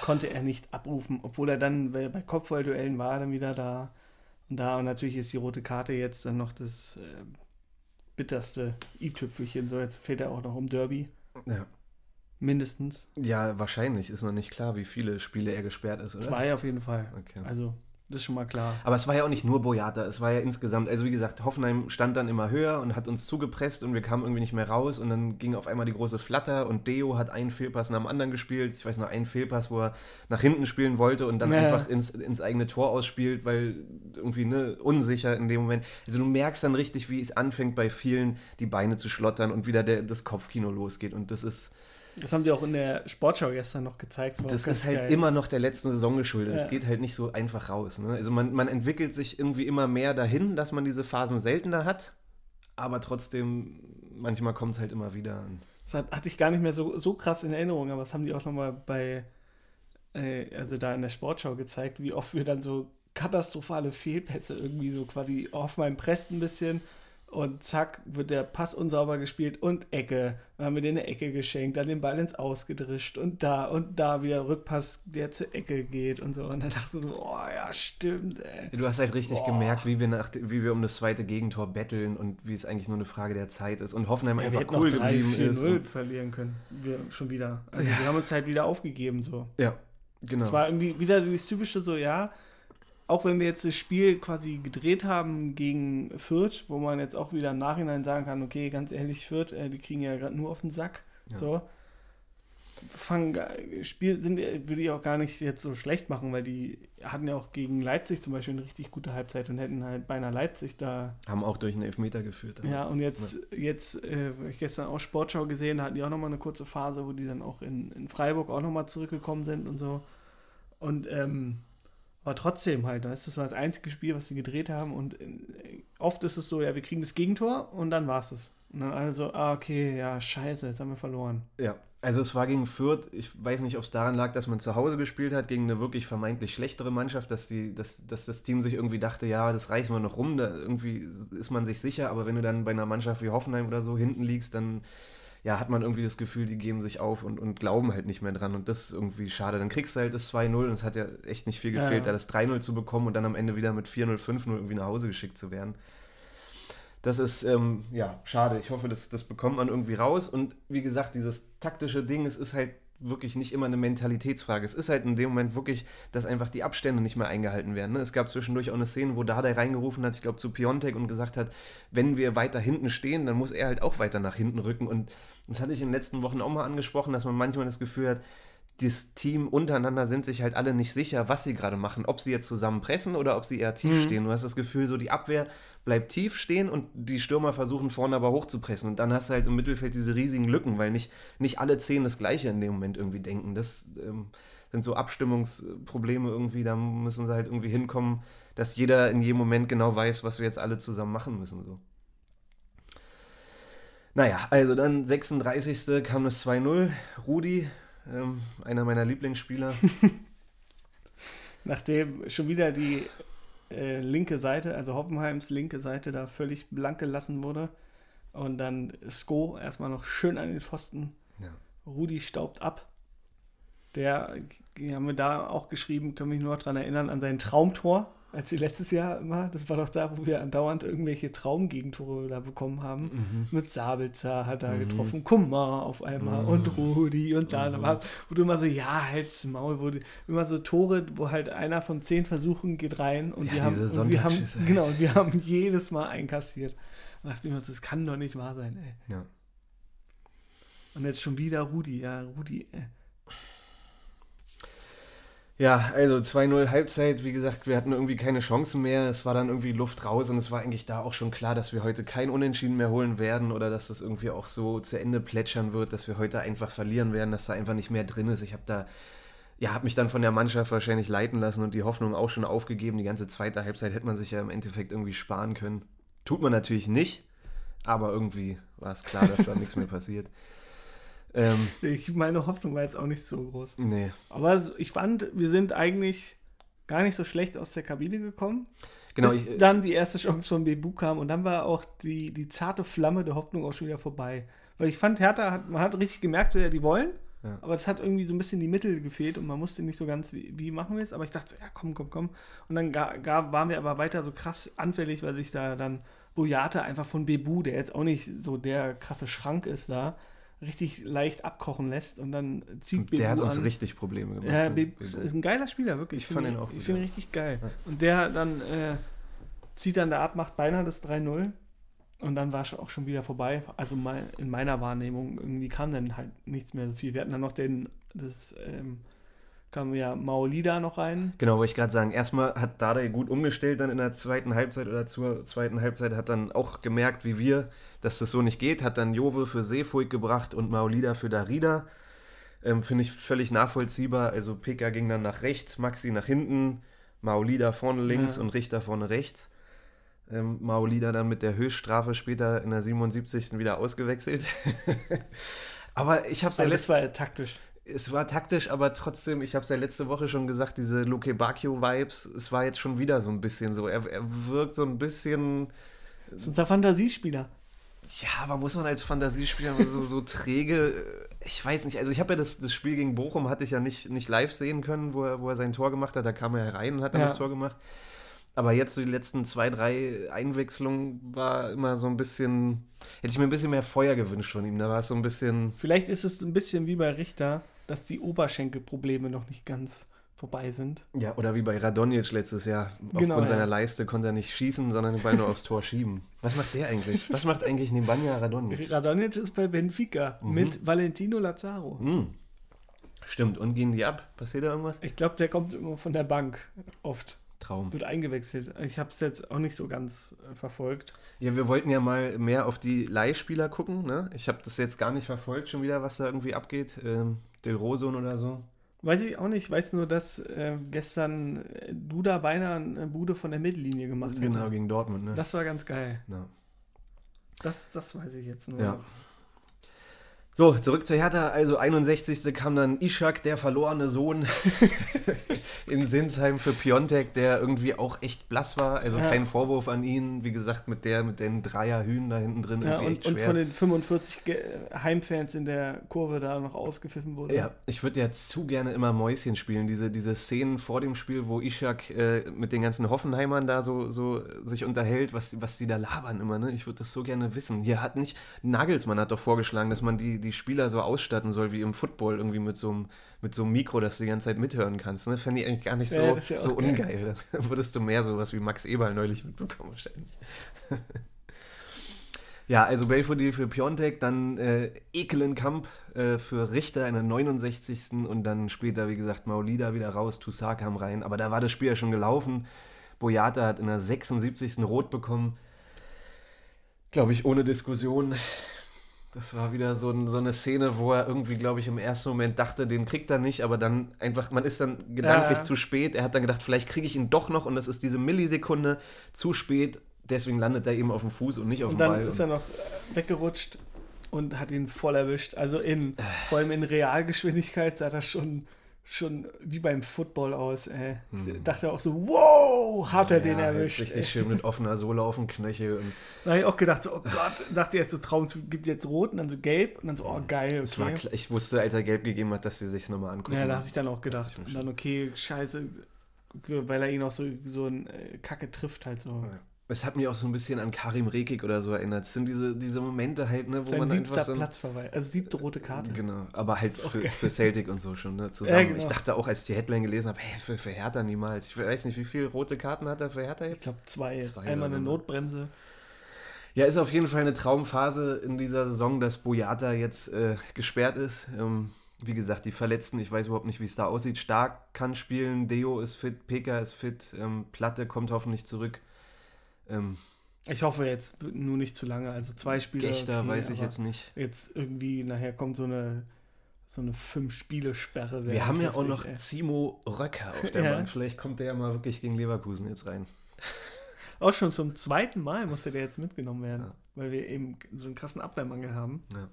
konnte er nicht abrufen, obwohl er dann bei Kopfballduellen war, dann wieder da und da. Und natürlich ist die rote Karte jetzt dann noch das äh, bitterste i-Tüpfelchen. So, jetzt fehlt er auch noch um Derby. ja. Mindestens. Ja, wahrscheinlich. Ist noch nicht klar, wie viele Spiele er gesperrt ist, oder? Zwei auf jeden Fall. Okay. Also, das ist schon mal klar. Aber es war ja auch nicht nur Boyata, es war ja insgesamt, also wie gesagt, Hoffenheim stand dann immer höher und hat uns zugepresst und wir kamen irgendwie nicht mehr raus und dann ging auf einmal die große Flatter und Deo hat einen Fehlpass nach dem anderen gespielt. Ich weiß noch, einen Fehlpass, wo er nach hinten spielen wollte und dann Ja. einfach ins, ins eigene Tor ausspielt, weil irgendwie ne, unsicher in dem Moment. Also du merkst dann richtig, wie es anfängt bei vielen, die Beine zu schlottern und wieder der, das Kopfkino losgeht und das ist, Das haben sie auch in der Sportschau gestern noch gezeigt. das ganz ist halt geil. immer noch der letzten Saison geschuldet. Es Ja. geht halt nicht so einfach raus. Ne? Also man, man entwickelt sich irgendwie immer mehr dahin, dass man diese Phasen seltener hat, aber trotzdem manchmal kommt es halt immer wieder. Das hat, hatte ich gar nicht mehr so, so krass in Erinnerung, aber das haben die auch nochmal bei, äh, also da in der Sportschau gezeigt, wie oft wir dann so katastrophale Fehlpässe irgendwie so quasi auf meinem presst ein bisschen und zack, wird der Pass unsauber gespielt und Ecke. Dann haben wir den eine Ecke geschenkt, dann den Ball ins Ausgedrischt und da und da wieder Rückpass, der zur Ecke geht und so. Und dann dachte ich so, oh ja, stimmt, ey. Du hast halt richtig Boah. gemerkt, wie wir, nach, wie wir um das zweite Gegentor betteln und wie es eigentlich nur eine Frage der Zeit ist. Und Hoffenheim ja, einfach wir cool 3, geblieben 4, ist. 0 verlieren können. Wir schon wieder. Also ja. wir haben uns halt wieder aufgegeben so. Ja, genau. Es war irgendwie wieder das typische so, ja, auch wenn wir jetzt das Spiel quasi gedreht haben gegen Fürth, wo man jetzt auch wieder im Nachhinein sagen kann, okay, ganz ehrlich, Fürth, äh, die kriegen ja gerade nur auf den Sack. Ja. So. Fang, Spiel sind, würde ich auch gar nicht jetzt so schlecht machen, weil die hatten ja auch gegen Leipzig zum Beispiel eine richtig gute Halbzeit und hätten halt beinahe Leipzig da. Haben auch durch einen Elfmeter geführt. Ja, und jetzt, ja. jetzt äh, ich gestern auch Sportschau gesehen, da hatten die auch nochmal eine kurze Phase, wo die dann auch in, in Freiburg auch nochmal zurückgekommen sind und so. Und ähm, aber trotzdem halt, das ist das einzige Spiel, was wir gedreht haben. Und äh, oft ist es so, ja, wir kriegen das Gegentor und dann war es es. Und dann also, ah, okay, ja, scheiße, jetzt haben wir verloren. Ja, also es war gegen Fürth, ich weiß nicht, ob es daran lag, dass man zu Hause gespielt hat, gegen eine wirklich vermeintlich schlechtere Mannschaft, dass, die, dass, dass das Team sich irgendwie dachte, ja, das reichen wir noch rum, da irgendwie ist man sich sicher, aber wenn du dann bei einer Mannschaft wie Hoffenheim oder so hinten liegst, dann ja, hat man irgendwie das Gefühl, die geben sich auf und, und glauben halt nicht mehr dran. Und das ist irgendwie schade. Dann kriegst du halt das 2-0 und es hat ja echt nicht viel gefehlt, ja. da das 3-0 zu bekommen und dann am Ende wieder mit 4-0, 5-0 irgendwie nach Hause geschickt zu werden. Das ist, ähm, ja, schade. Ich hoffe, das, das bekommt man irgendwie raus. Und wie gesagt, dieses taktische Ding, es ist halt wirklich nicht immer eine Mentalitätsfrage. Es ist halt in dem Moment wirklich, dass einfach die Abstände nicht mehr eingehalten werden. Ne? Es gab zwischendurch auch eine Szene, wo Dardai reingerufen hat, ich glaube zu Piontek und gesagt hat, wenn wir weiter hinten stehen, dann muss er halt auch weiter nach hinten rücken. Und das hatte ich in den letzten Wochen auch mal angesprochen, dass man manchmal das Gefühl hat, das Team untereinander sind sich halt alle nicht sicher, was sie gerade machen. Ob sie jetzt zusammen pressen oder ob sie eher tief mhm. stehen. Du hast das Gefühl, so die Abwehr bleibt tief stehen und die Stürmer versuchen vorne aber hochzupressen. Und dann hast du halt im Mittelfeld diese riesigen Lücken, weil nicht, nicht alle zehn das Gleiche in dem Moment irgendwie denken. Das ähm, sind so Abstimmungsprobleme irgendwie. Da müssen sie halt irgendwie hinkommen, dass jeder in jedem Moment genau weiß, was wir jetzt alle zusammen machen müssen. So. Naja, also dann 36. kam das 2-0. Rudi ähm, einer meiner Lieblingsspieler. Nachdem schon wieder die äh, linke Seite, also Hoffenheims linke Seite, da völlig blank gelassen wurde. Und dann Sko erstmal noch schön an den Pfosten. Ja. Rudi staubt ab. Der, haben wir da auch geschrieben, können mich nur noch daran erinnern, an sein Traumtor als sie letztes Jahr immer, das war doch da, wo wir andauernd irgendwelche Traumgegentore da bekommen haben. Mhm. Mit Sabelzer hat er mhm. getroffen, Kummer auf einmal mhm. und Rudi und da, mhm. wo du immer so, ja, halt's Maul, wo die, immer so Tore, wo halt einer von zehn Versuchen geht rein und, ja, wir, haben, und wir haben, genau, und wir haben jedes Mal einkassiert. Und dachte ich mir, das kann doch nicht wahr sein, ey. Ja. Und jetzt schon wieder Rudi, ja, Rudi, ey. Ja, also 2-0 Halbzeit, wie gesagt, wir hatten irgendwie keine Chancen mehr. Es war dann irgendwie Luft raus und es war eigentlich da auch schon klar, dass wir heute kein Unentschieden mehr holen werden oder dass das irgendwie auch so zu Ende plätschern wird, dass wir heute einfach verlieren werden, dass da einfach nicht mehr drin ist. Ich habe da, ja, habe mich dann von der Mannschaft wahrscheinlich leiten lassen und die Hoffnung auch schon aufgegeben. Die ganze zweite Halbzeit hätte man sich ja im Endeffekt irgendwie sparen können. Tut man natürlich nicht, aber irgendwie war es klar, dass da nichts mehr passiert. Ähm, ich, meine Hoffnung war jetzt auch nicht so groß. Nee. Aber ich fand, wir sind eigentlich gar nicht so schlecht aus der Kabine gekommen. Genau. Bis ich, äh, dann die erste Chance von Bebu kam und dann war auch die, die zarte Flamme der Hoffnung auch schon wieder vorbei. Weil ich fand, Hertha hat, man hat richtig gemerkt, wer die wollen. Ja. Aber es hat irgendwie so ein bisschen die Mittel gefehlt und man wusste nicht so ganz, wie, wie machen wir es. Aber ich dachte so, ja, komm, komm, komm. Und dann gar, gar waren wir aber weiter so krass anfällig, weil sich da dann Boyate einfach von Bebu, der jetzt auch nicht so der krasse Schrank ist da, richtig leicht abkochen lässt und dann zieht und Der hat uns an. richtig Probleme gemacht. Ja, ne? ist ein geiler Spieler, wirklich. Ich, ich fand ihn auch. Ich finde ihn richtig geil. Ja. Und der dann äh, zieht dann da ab, macht beinahe das 3-0 und dann war es auch schon wieder vorbei. Also mal in meiner Wahrnehmung irgendwie kam dann halt nichts mehr so viel. Wir hatten dann noch den das ähm, kam ja Maolida noch rein. Genau, wollte ich gerade sagen. Erstmal hat Dada gut umgestellt dann in der zweiten Halbzeit oder zur zweiten Halbzeit, hat dann auch gemerkt, wie wir, dass das so nicht geht, hat dann Jove für Seefuig gebracht und Maolida für Darida. Ähm, Finde ich völlig nachvollziehbar. Also Peka ging dann nach rechts, Maxi nach hinten, Maolida vorne links ja. und Richter vorne rechts. Ähm, Maolida dann mit der Höchststrafe später in der 77. wieder ausgewechselt. aber ich habe es ja Also das letzt- war ja taktisch. Es war taktisch, aber trotzdem, ich habe es ja letzte Woche schon gesagt, diese Luke Bacchio-Vibes, es war jetzt schon wieder so ein bisschen so. Er, er wirkt so ein bisschen, Das ist unser Fantasiespieler. ja, aber muss man als Fantasiespieler so, so träge, ich weiß nicht, also ich habe ja das, das Spiel gegen Bochum, hatte ich ja nicht, nicht live sehen können, wo er, wo er sein Tor gemacht hat, da kam er herein und hat dann Ja. das Tor gemacht. Aber jetzt so die letzten zwei, drei Einwechslungen war immer so ein bisschen, hätte ich mir ein bisschen mehr Feuer gewünscht von ihm, da war es so ein bisschen, Vielleicht ist es ein bisschen wie bei Richter, dass die Oberschenkelprobleme noch nicht ganz vorbei sind. Ja, oder wie bei Radonjic letztes Jahr. Aufgrund Genau, ja. seiner Leiste konnte er nicht schießen, sondern den Ball nur aufs Tor schieben. Was macht der eigentlich? Was macht eigentlich Nemanja Radonjic? Radonic ist bei Benfica Mhm. mit Valentino Lazaro. Hm. Stimmt, und gehen die ab? Passiert da irgendwas? Ich glaube, der kommt immer von der Bank oft. Traum. Wird eingewechselt. Ich habe es jetzt auch nicht so ganz äh, verfolgt. Ja, wir wollten ja mal mehr auf die Leihspieler gucken. Ne? Ich habe das jetzt gar nicht verfolgt, schon wieder, was da irgendwie abgeht. Ähm, Del Rosun oder so. Weiß ich auch nicht. Ich weiß nur, dass äh, gestern äh, Duda beinahe eine Bude von der Mittellinie gemacht hat. Genau, gegen Dortmund. Ne? Das war ganz geil. ja. Das, das weiß ich jetzt nur. Ja. So, zurück zur Hertha. Also 61. kam dann Ishak, der verlorene Sohn, in Sinsheim für Piontek, der irgendwie auch echt blass war. Also Ja. kein Vorwurf an ihn. Wie gesagt, mit der mit den Dreierhühen da hinten drin Ja, irgendwie und, echt und schwer. von den 45 Ge Heimfans in der Kurve da noch ausgepfiffen wurde. ja, ich würde ja zu gerne immer Mäuschen spielen. Diese, diese Szenen vor dem Spiel, wo Ishak äh, mit den ganzen Hoffenheimern da so, so sich unterhält, was, was die da labern immer. Ne? Ich würde das so gerne wissen. Hier hat nicht, Nagelsmann hat doch vorgeschlagen, dass man die, die Spieler so ausstatten soll wie im Football, irgendwie mit so einem mit so einem Mikro, dass du die ganze Zeit mithören kannst. Ne? Fände ich eigentlich gar nicht so, Ja, das auch so geil. ungeil. Da würdest du mehr sowas wie Max Eberl neulich mitbekommen wahrscheinlich. Ja, also Belfodil für Piontek, dann äh, Ekelenkamp äh, für Richter in der 69. und dann später, wie gesagt, Maulida wieder raus, Toussaint kam rein. Aber da war das Spiel ja schon gelaufen. Boyata hat in der 76. Rot bekommen. Glaube ich, ohne Diskussion. Das war wieder so, ein, so eine Szene, wo er irgendwie, glaube ich, im ersten Moment dachte, den kriegt er nicht, aber dann einfach, man ist dann gedanklich Ja. zu spät. Er hat dann gedacht, vielleicht kriege ich ihn doch noch und das ist diese Millisekunde zu spät. Deswegen landet er eben auf dem Fuß und nicht auf Und dem dann Ball. ist er noch äh, weggerutscht und hat ihn voll erwischt. Also in, vor allem in Realgeschwindigkeit sah das schon, schon wie beim Football aus. Ey. Ich dachte auch so, wow, hat er den Hm. Ja, halt erwischt. Richtig ey. schön mit offener Sohle auf dem Knöchel. Und Da habe ich auch gedacht, so, oh Gott, dachte erst so, Traum, gibt jetzt rot und dann so gelb und dann so, oh geil, okay. war ich wusste, als er gelb gegeben hat, dass sie sich nochmal angucken. Ja, da habe ich dann auch gedacht. Und dann, okay, scheiße, weil er ihn auch so, so ein äh, Kacke trifft halt so. Ja. Es hat mich auch so ein bisschen an Karim Rekik oder so erinnert. Es sind diese, diese Momente halt, ne, wo Sein man einfach so. ein- Platzverweis, also siebte rote Karte. Genau, aber halt für, für Celtic und so schon, ne, zusammen. Ja, genau. Ich dachte auch, als ich die Headline gelesen habe, hey, für, für Hertha niemals. Ich weiß nicht, wie viele rote Karten hat er für Hertha Ich jetzt? glaube zwei. Zwei Einmal eine. Notbremse. Ja, ist auf jeden Fall eine Traumphase in dieser Saison, dass Boyata jetzt äh, gesperrt ist. Ähm, wie gesagt, die Verletzten, ich weiß überhaupt nicht, wie es da aussieht. Stark kann spielen, Deo ist fit, Peka ist fit, ähm, Platte kommt hoffentlich zurück. Ähm, Ich hoffe jetzt nur nicht zu lange. Also zwei Spiele. Gechter okay, weiß ich jetzt nicht. Jetzt irgendwie, nachher kommt so eine so eine Fünf-Spiele-Sperre. Wir haben ja auch noch ey. Zimo Röcker auf der Ja. Bank. Vielleicht kommt der ja mal wirklich gegen Leverkusen jetzt rein. Auch schon zum zweiten Mal musste der jetzt mitgenommen werden, Ja. weil wir eben so einen krassen Abwehrmangel haben. Ja.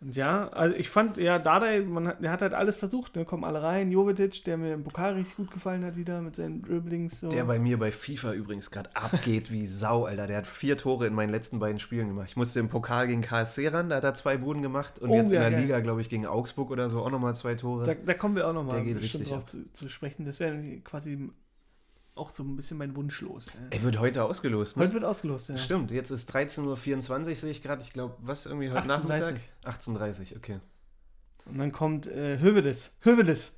Und ja, also ich fand, ja, Dardai, man hat, der hat halt alles versucht, ne? kommen alle rein. Jovetic, der mir im Pokal richtig gut gefallen hat wieder mit seinen Dribblings. So. Der bei mir bei FIFA übrigens gerade abgeht wie Sau, Alter. Der hat vier Tore in meinen letzten beiden Spielen gemacht. Ich musste im Pokal gegen KSC ran, da hat er zwei Buden gemacht. Und Oh, jetzt in ja, der geil. Liga, glaube ich, gegen Augsburg oder so auch nochmal zwei Tore. da, da kommen wir auch nochmal geht bestimmt richtig drauf zu, zu sprechen. Das wäre quasi auch so ein bisschen mein Wunsch los. ey. Er wird heute ausgelost, ne? Heute wird ausgelost, ja. Stimmt, jetzt ist 13.24 Uhr, sehe ich gerade. Ich glaube, was irgendwie heute 18:30. Nachmittag? 18.30 Uhr, okay. Und dann kommt äh, Hövedes. Hövedes,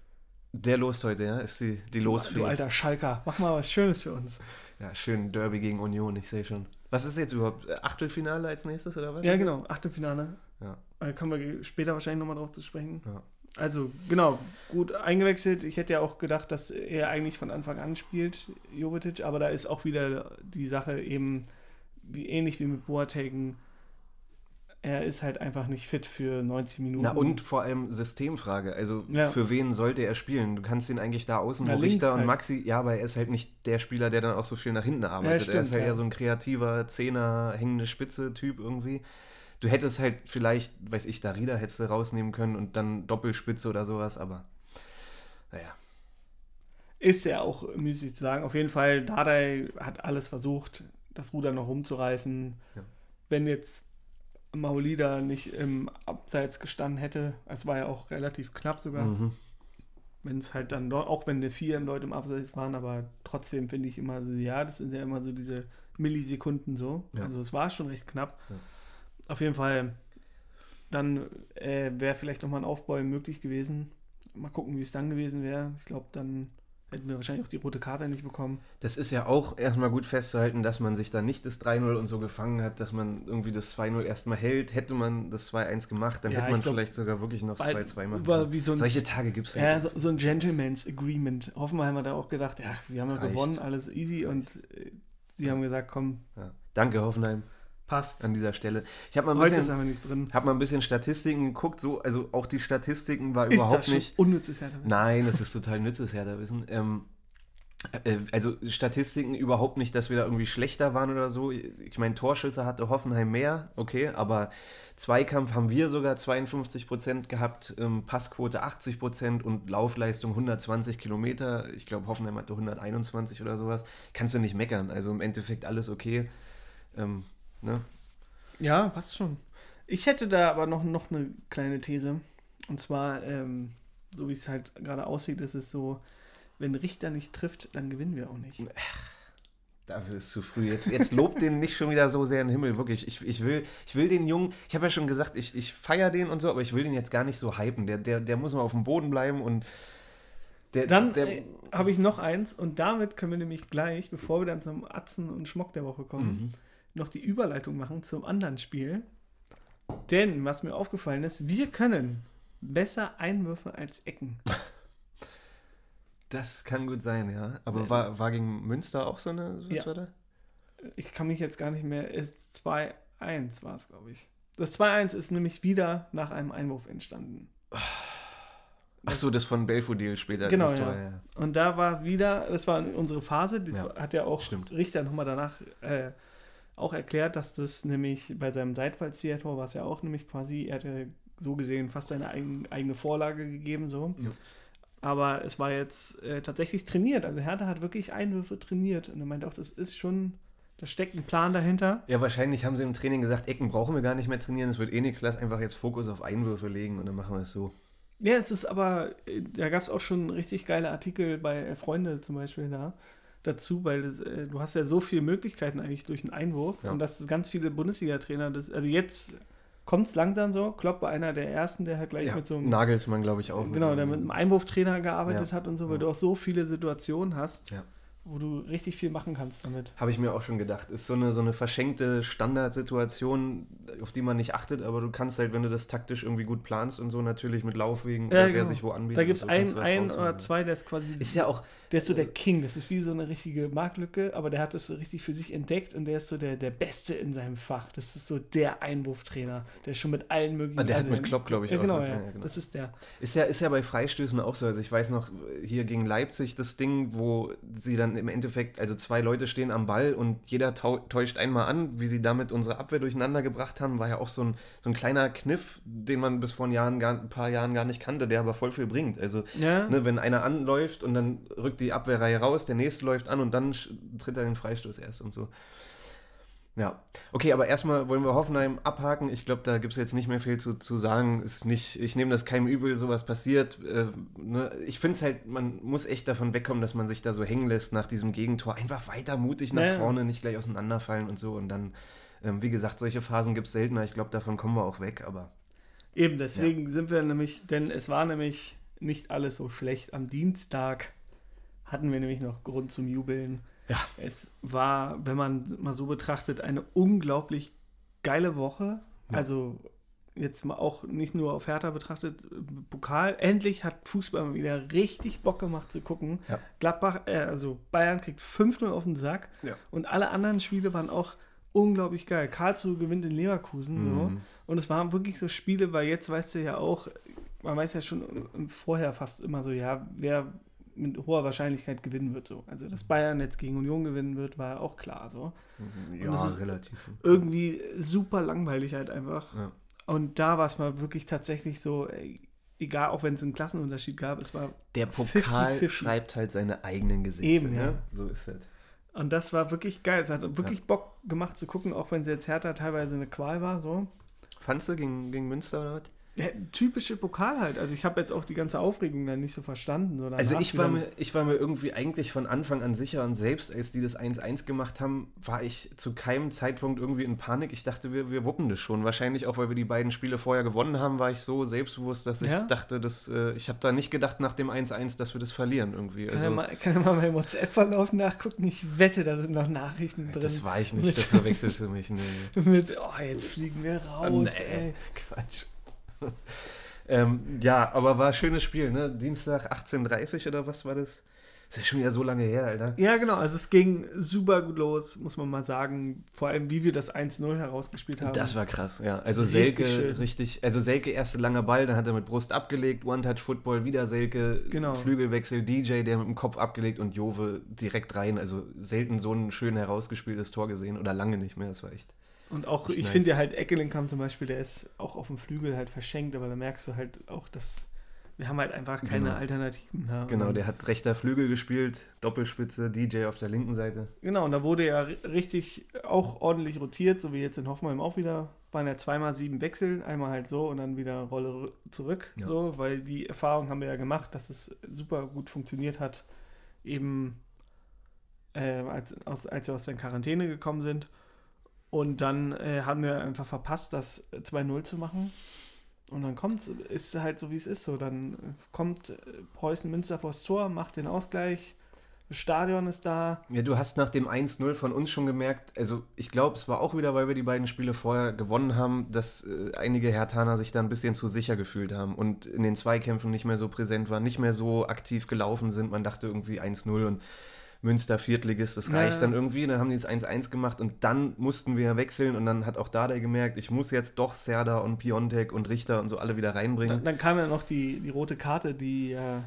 Der lost heute, ja? Ist die, die du Losfee. alter Schalker, mach mal was Schönes für uns. Ja, schön Derby gegen Union, ich sehe schon. Was ist jetzt überhaupt? Achtelfinale als nächstes oder was? ja, genau, Achtelfinale. Ja. Da kommen wir später wahrscheinlich nochmal drauf zu sprechen. Ja. Also, genau, gut eingewechselt. Ich hätte ja auch gedacht, dass er eigentlich von Anfang an spielt, Jovetic, aber da ist auch wieder die Sache eben wie ähnlich wie mit Boateng. er ist halt einfach nicht fit für 90 Minuten. Na und vor allem Systemfrage. Also Ja. für wen sollte er spielen? Du kannst ihn eigentlich da außen, Na, wo Richter und halt. Maxi, ja, aber er ist halt nicht der Spieler, der dann auch so viel nach hinten arbeitet. er stimmt, ist halt ja. eher so ein kreativer, Zehner, hängende Spitze-Typ irgendwie. Du hättest halt vielleicht, weiß ich, Darida hättest du rausnehmen können und dann Doppelspitze oder sowas, aber naja. Ist ja auch müßig zu sagen. Auf jeden Fall, Dardai hat alles versucht, das Ruder noch rumzureißen. Ja. Wenn jetzt Maulida nicht im Abseits gestanden hätte, es war ja auch relativ knapp sogar, Mhm. wenn es halt dann doch, auch wenn die vier Leute im Abseits waren, aber trotzdem finde ich immer so, ja, das sind ja immer so diese Millisekunden so. Ja. Also es war schon recht knapp. Ja. Auf jeden Fall, dann äh, wäre vielleicht nochmal ein Aufbäumen möglich gewesen. Mal gucken, wie es dann gewesen wäre. Ich glaube, dann hätten wir wahrscheinlich auch die rote Karte nicht bekommen. Das ist ja auch erstmal gut festzuhalten, dass man sich da nicht das 3-0 und so gefangen hat, dass man irgendwie das 2-0 erstmal hält. Hätte man das 2-1 gemacht, dann Ja, hätte man glaub, vielleicht sogar wirklich noch das weil- 2-2 machen können. so Solche Tage gibt es. Ja, nicht. so, so ein Gentleman's Agreement. Hoffenheim hat da auch gedacht, ja, wir haben ja Reicht. gewonnen, alles easy. Und äh, sie haben gesagt, komm, Ja. Danke, Hoffenheim, passt. an dieser Stelle. Ich habe mal, ein bisschen- hab mal ein bisschen Statistiken geguckt, so, also auch die Statistiken war Ist überhaupt das nicht. unnützes Hertha? Nein, das ist total nützes Hertha-Wissen. Ähm, äh, also Statistiken überhaupt nicht, dass wir da irgendwie schlechter waren oder so. Ich meine, Torschüsse hatte Hoffenheim mehr, okay, aber Zweikampf haben wir sogar 52% gehabt, ähm, Passquote 80% und Laufleistung 120 Kilometer. Ich glaube, Hoffenheim hatte 121 oder sowas. Kannst du nicht meckern. Also im Endeffekt alles okay. Ähm, ne? Ja, passt schon. Ich hätte da aber noch, noch eine kleine These. Und zwar, ähm, so wie es halt gerade aussieht, ist es so, wenn Richter nicht trifft, dann gewinnen wir auch nicht. Dafür ist zu früh. Jetzt, jetzt lobt den nicht schon wieder so sehr in den Himmel, wirklich. Ich, ich, will, ich will den Jungen, ich habe ja schon gesagt, ich, ich feiere den und so, aber ich will den jetzt gar nicht so hypen. Der, der, der muss mal auf dem Boden bleiben und der, Dann äh, habe ich noch eins und damit können wir nämlich gleich, bevor wir dann zum Atzen und Schmock der Woche kommen, Mhm. Noch die Überleitung machen zum anderen Spiel. Denn, was mir aufgefallen ist, wir können besser Einwürfe als Ecken. das kann gut sein, ja. Aber Ja. war, war gegen Münster auch so eine, was Ja. war da? Ich kann mich jetzt gar nicht mehr. Es 2-1 war es, glaube ich. Das 2-1 ist nämlich wieder nach einem Einwurf entstanden. Ach so, das von Belfodil später. Genau, ja. Tor, ja. Und da war wieder, das war unsere Phase, die Ja, hat ja auch stimmt. Richter nochmal danach äh, auch erklärt, dass das nämlich bei seinem Seitfallziehertor war es ja auch nämlich quasi, er hatte so gesehen fast seine eigen, eigene Vorlage gegeben, so. Ja. Aber es war jetzt äh, tatsächlich trainiert. Also Hertha hat wirklich Einwürfe trainiert. Und er meinte auch, das ist schon, da steckt ein Plan dahinter. Ja, wahrscheinlich haben sie im Training gesagt, Ecken brauchen wir gar nicht mehr trainieren, es wird eh nichts, lass einfach jetzt Fokus auf Einwürfe legen und dann machen wir es so. Ja, es ist aber, äh, da gab es auch schon richtig geile Artikel bei Freunde zum Beispiel da dazu, weil das, äh, du hast ja so viele Möglichkeiten eigentlich durch einen Einwurf Ja. und dass ganz viele Bundesliga-Trainer das, also jetzt kommt es langsam so, Klopp war einer der ersten, der halt gleich Ja, mit so einem, Nagelsmann, glaube ich, auch. genau, der mit einem Einwurftrainer gearbeitet Ja. hat und so, weil Ja. du auch so viele Situationen hast, Ja. Wo du richtig viel machen kannst damit. Habe ich mir auch schon gedacht. Ist so eine, so eine verschenkte Standardsituation, auf die man nicht achtet, aber du kannst halt, wenn du das taktisch irgendwie gut planst und so, natürlich mit Laufwegen Ja, oder wer genau. sich wo anbietet. Da gibt es so kannst ein, du was ein rausholen. oder zwei, der ist quasi Ist ja auch, Der ist so der King, das ist wie so eine richtige Marktlücke, aber der hat das so richtig für sich entdeckt und der ist so der, der Beste in seinem Fach. Das ist so der Einwurftrainer, der schon mit allen möglichen. Ah, der hat also mit Klopp, glaube ich, ja, auch. genau, ne? ja, Ja, genau. Das ist der. Ist ja, ist ja bei Freistößen auch so. Also ich weiß noch, hier gegen Leipzig das Ding, wo sie dann im Endeffekt, also zwei Leute stehen am Ball und jeder täuscht einmal an, wie sie damit unsere Abwehr durcheinander gebracht haben, war ja auch so ein, so ein kleiner Kniff, den man bis vor ein, Jahren gar, ein paar Jahren gar nicht kannte, der aber voll viel bringt. Also Ja. ne, wenn einer anläuft und dann rückt die Abwehrreihe raus, der nächste läuft an und dann tritt er den Freistoß erst und so. Ja, okay, aber erstmal wollen wir Hoffenheim abhaken. Ich glaube, da gibt es jetzt nicht mehr viel zu, zu sagen. Ist nicht, ich nehme das keinem übel, sowas passiert. Äh, ne? Ich finde es halt, man muss echt davon wegkommen, dass man sich da so hängen lässt nach diesem Gegentor. Einfach weiter mutig nach Ja, ja. vorne, nicht gleich auseinanderfallen und so. Und dann, ähm, wie gesagt, solche Phasen gibt es seltener. Ich glaube, davon kommen wir auch weg, aber Eben, deswegen sind wir nämlich, denn es war nämlich nicht alles so schlecht. Am Dienstag hatten wir nämlich noch Grund zum Jubeln. Ja. Es war, wenn man mal so betrachtet, eine unglaublich geile Woche. Ja. Also jetzt mal auch nicht nur auf Hertha betrachtet, Pokal. Endlich hat Fußball mal wieder richtig Bock gemacht zu gucken. Ja. Gladbach, äh, also Bayern kriegt 5-0 auf den Sack Ja. und alle anderen Spiele waren auch unglaublich geil. Karlsruhe gewinnt in Leverkusen. So. Mhm. Und es waren wirklich so Spiele, weil jetzt weißt du ja auch, man weiß ja schon vorher fast immer so, ja, wer mit hoher Wahrscheinlichkeit gewinnen wird. So. Also, dass Bayern jetzt gegen Union gewinnen wird, war auch klar. So. Ja, das ist relativ. Irgendwie super langweilig halt einfach. Ja. Und da war es mal wirklich tatsächlich so, egal, auch wenn es einen Klassenunterschied gab, es war. Der Pokal 50-50. schreibt halt seine eigenen Gesetze. Eben, ne? ja. So ist das. Und das war wirklich geil. Es hat wirklich Bock gemacht zu gucken, auch wenn es jetzt Hertha teilweise eine Qual war. So. Fandst du gegen, gegen Münster oder was? Ja, typische Pokal halt. Also ich habe jetzt auch die ganze Aufregung dann nicht so verstanden. So Also ich war, mir, ich war mir irgendwie eigentlich von Anfang an sicher und selbst als die das 1-1 gemacht haben, war ich zu keinem Zeitpunkt irgendwie in Panik. Ich dachte, wir, wir wuppen das schon. Wahrscheinlich auch, weil wir die beiden Spiele vorher gewonnen haben, war ich so selbstbewusst, dass ich Ja? dachte, dass, äh, ich habe da nicht gedacht nach dem 1-1, dass wir das verlieren irgendwie. Kann, ja Also, mal, kann ja mal meinen WhatsApp-Verlauf nachgucken. Ich wette, da sind noch Nachrichten drin. das war ich nicht, das verwechselst du mich. Nee. Mit, oh, jetzt fliegen wir raus, nee, ey. Quatsch. ähm, ja, aber war ein schönes Spiel, ne? Dienstag 18.30 oder was war das? Ist ja schon wieder so lange her, Alter. Ja, genau. Also es ging super gut los, muss man mal sagen. Vor allem, wie wir das 1-0 herausgespielt haben. Das war krass, ja. Also Richtig Selke, schön. richtig, also Selke erste langer Ball, dann hat er mit Brust abgelegt, One-Touch-Football, wieder Selke, Genau. Flügelwechsel, DJ, der mit dem Kopf abgelegt und Jove direkt rein. Also selten so ein schön herausgespieltes Tor gesehen oder lange nicht mehr, das war echt. Und auch, ich nice. finde ja halt, Eckelenkamp zum Beispiel, der ist auch auf dem Flügel halt verschenkt, aber da merkst du halt auch, dass wir haben halt einfach keine Genau. Alternativen. Ja. Genau, der hat rechter Flügel gespielt, Doppelspitze, DJ auf der linken Seite. Genau, und da wurde ja ri- richtig auch ordentlich rotiert, so wie jetzt in Hoffenheim auch wieder. Waren ja zweimal sieben Wechsel, einmal halt so und dann wieder Rolle rü- zurück. Ja. So, weil die Erfahrung haben wir ja gemacht, dass es super gut funktioniert hat, eben äh, als, als wir aus der Quarantäne gekommen sind. Und dann äh, haben wir einfach verpasst, das 2-0 zu machen. Und dann kommt ist halt so, wie es ist. So, dann äh, kommt äh, Preußen Münster vors Tor, macht den Ausgleich. Das Stadion ist da. Ja, du hast nach dem 1-0 von uns schon gemerkt, also ich glaube, es war auch wieder, weil wir die beiden Spiele vorher gewonnen haben, dass äh, einige Hertaner sich da ein bisschen zu sicher gefühlt haben und in den Zweikämpfen nicht mehr so präsent waren, nicht mehr so aktiv gelaufen sind. Man dachte irgendwie 1-0 und Münster Viertligist, das reicht ja. dann irgendwie. Dann haben die das 1-1 gemacht und dann mussten wir wechseln und dann hat auch Dada gemerkt, ich muss jetzt doch Serda und Piontek und Richter und so alle wieder reinbringen. Dann, dann kam ja noch die, die rote Karte, die äh,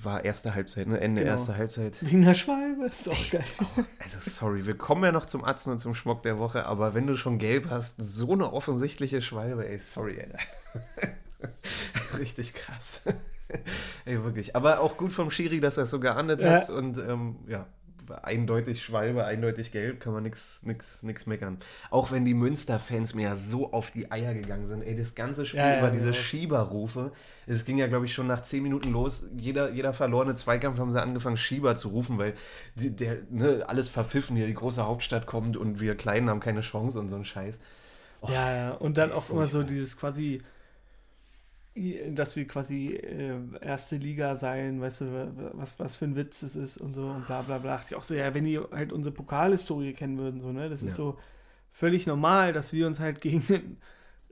War erste Halbzeit, ne? Ende Genau. erste Halbzeit. wegen der Schwalbe. Ist auch geil. Also sorry, wir kommen ja noch zum Atzen und zum Schmock der Woche, aber wenn du schon gelb hast, so eine offensichtliche Schwalbe, ey, sorry, Alter. Richtig krass. ey, wirklich. Aber auch gut vom Schiri, dass er es so geahndet Ja. hat und ähm, ja, war eindeutig Schwalbe, eindeutig gelb, kann man nichts nix, nix meckern. Auch wenn die Münster-Fans mir ja so auf die Eier gegangen sind, ey, das ganze Spiel Ja, ja, über diese genau. Schieberrufe, es ging ja, glaube ich, schon nach zehn Minuten los. Jeder, jeder verlorene Zweikampf haben sie angefangen, Schieber zu rufen, weil die, der, ne, alles verpfiffen hier, die große Hauptstadt kommt und wir Kleinen haben keine Chance und so ein Scheiß. Ja, ja. Und dann auch immer so dieses quasi, dass wir quasi äh, erste Liga sein, weißt du, was, was für ein Witz das ist und so und bla bla bla. Dachte ich auch so, ja, wenn die halt unsere Pokalhistorie kennen würden, so, ne? Das ist Ja. so völlig normal, dass wir uns halt gegen den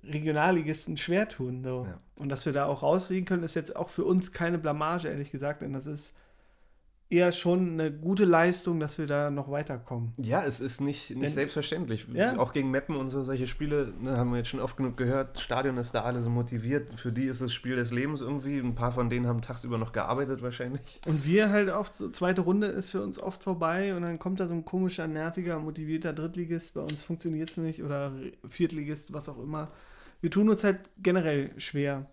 Regionalligisten schwer tun. So. Ja. Und dass wir da auch rausfliegen können, ist jetzt auch für uns keine Blamage, ehrlich gesagt, denn das ist eher schon eine gute Leistung, dass wir da noch weiterkommen. Ja, es ist nicht, nicht Denn- selbstverständlich. Ja. Auch gegen Meppen und so solche Spiele, ne, haben wir jetzt schon oft genug gehört. Stadion ist da alle so motiviert. Für die ist das Spiel des Lebens irgendwie. Ein paar von denen haben tagsüber noch gearbeitet wahrscheinlich. Und wir halt oft, so zweite Runde ist für uns oft vorbei und dann kommt da so ein komischer, nerviger, motivierter Drittligist. Bei uns funktioniert es nicht oder Viertligist, was auch immer. Wir tun uns halt generell schwer.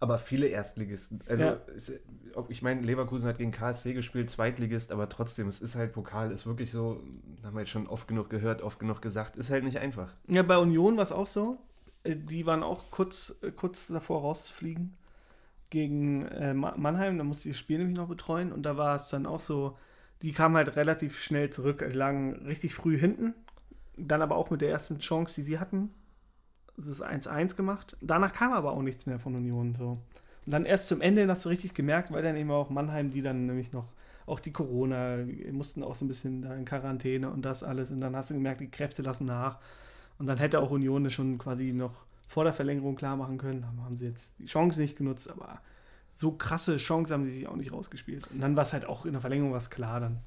Aber viele Erstligisten. Also, Ja. es, ob, ich meine, Leverkusen hat gegen KSC gespielt, Zweitligist, aber trotzdem, es ist halt Pokal, ist wirklich so, haben wir jetzt schon oft genug gehört, oft genug gesagt, ist halt nicht einfach. Ja, bei Union war es auch so. Äh, Die waren auch kurz, äh, kurz davor rauszufliegen gegen äh, Ma- Mannheim. Da musste ich das Spiel nämlich noch betreuen und da war es dann auch so, die kamen halt relativ schnell zurück. Die lagen richtig früh hinten. Dann aber auch mit der ersten Chance, die sie hatten. Das ist 1-1 gemacht. Danach kam aber auch nichts mehr von Union. So. Und dann erst zum Ende hast du richtig gemerkt, weil dann eben auch Mannheim, die dann nämlich noch, auch die Corona, mussten auch so ein bisschen da in Quarantäne und das alles. Und dann hast du gemerkt, die Kräfte lassen nach. Und dann hätte auch Union das schon quasi noch vor der Verlängerung klar machen können. Dann haben sie jetzt die Chance nicht genutzt, aber so krasse Chance haben die sich auch nicht rausgespielt. Und dann war es halt auch in der Verlängerung was klar dann.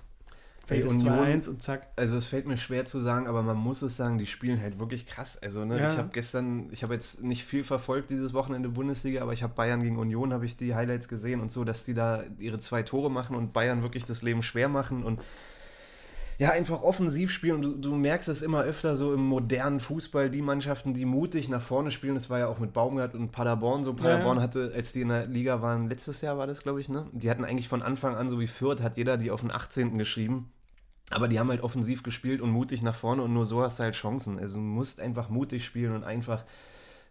Fällt es Union- 2-1 und zack. Also es fällt mir schwer zu sagen, aber man muss es sagen, die spielen halt wirklich krass. Also ne, Ja. ich habe gestern, ich habe jetzt nicht viel verfolgt dieses Wochenende Bundesliga, aber ich habe Bayern gegen Union, habe ich die Highlights gesehen und so, dass die da ihre zwei Tore machen und Bayern wirklich das Leben schwer machen und ja, einfach offensiv spielen und du, du merkst es immer öfter so im modernen Fußball, die Mannschaften, die mutig nach vorne spielen, das war ja auch mit Baumgart und Paderborn so. Paderborn Ja. hatte, als die in der Liga waren, letztes Jahr war das, glaube ich, ne? Die hatten eigentlich von Anfang an, so wie Fürth, hat jeder die auf den 18. geschrieben. Aber die haben halt offensiv gespielt und mutig nach vorne und nur so hast du halt Chancen. Also du musst einfach mutig spielen und einfach,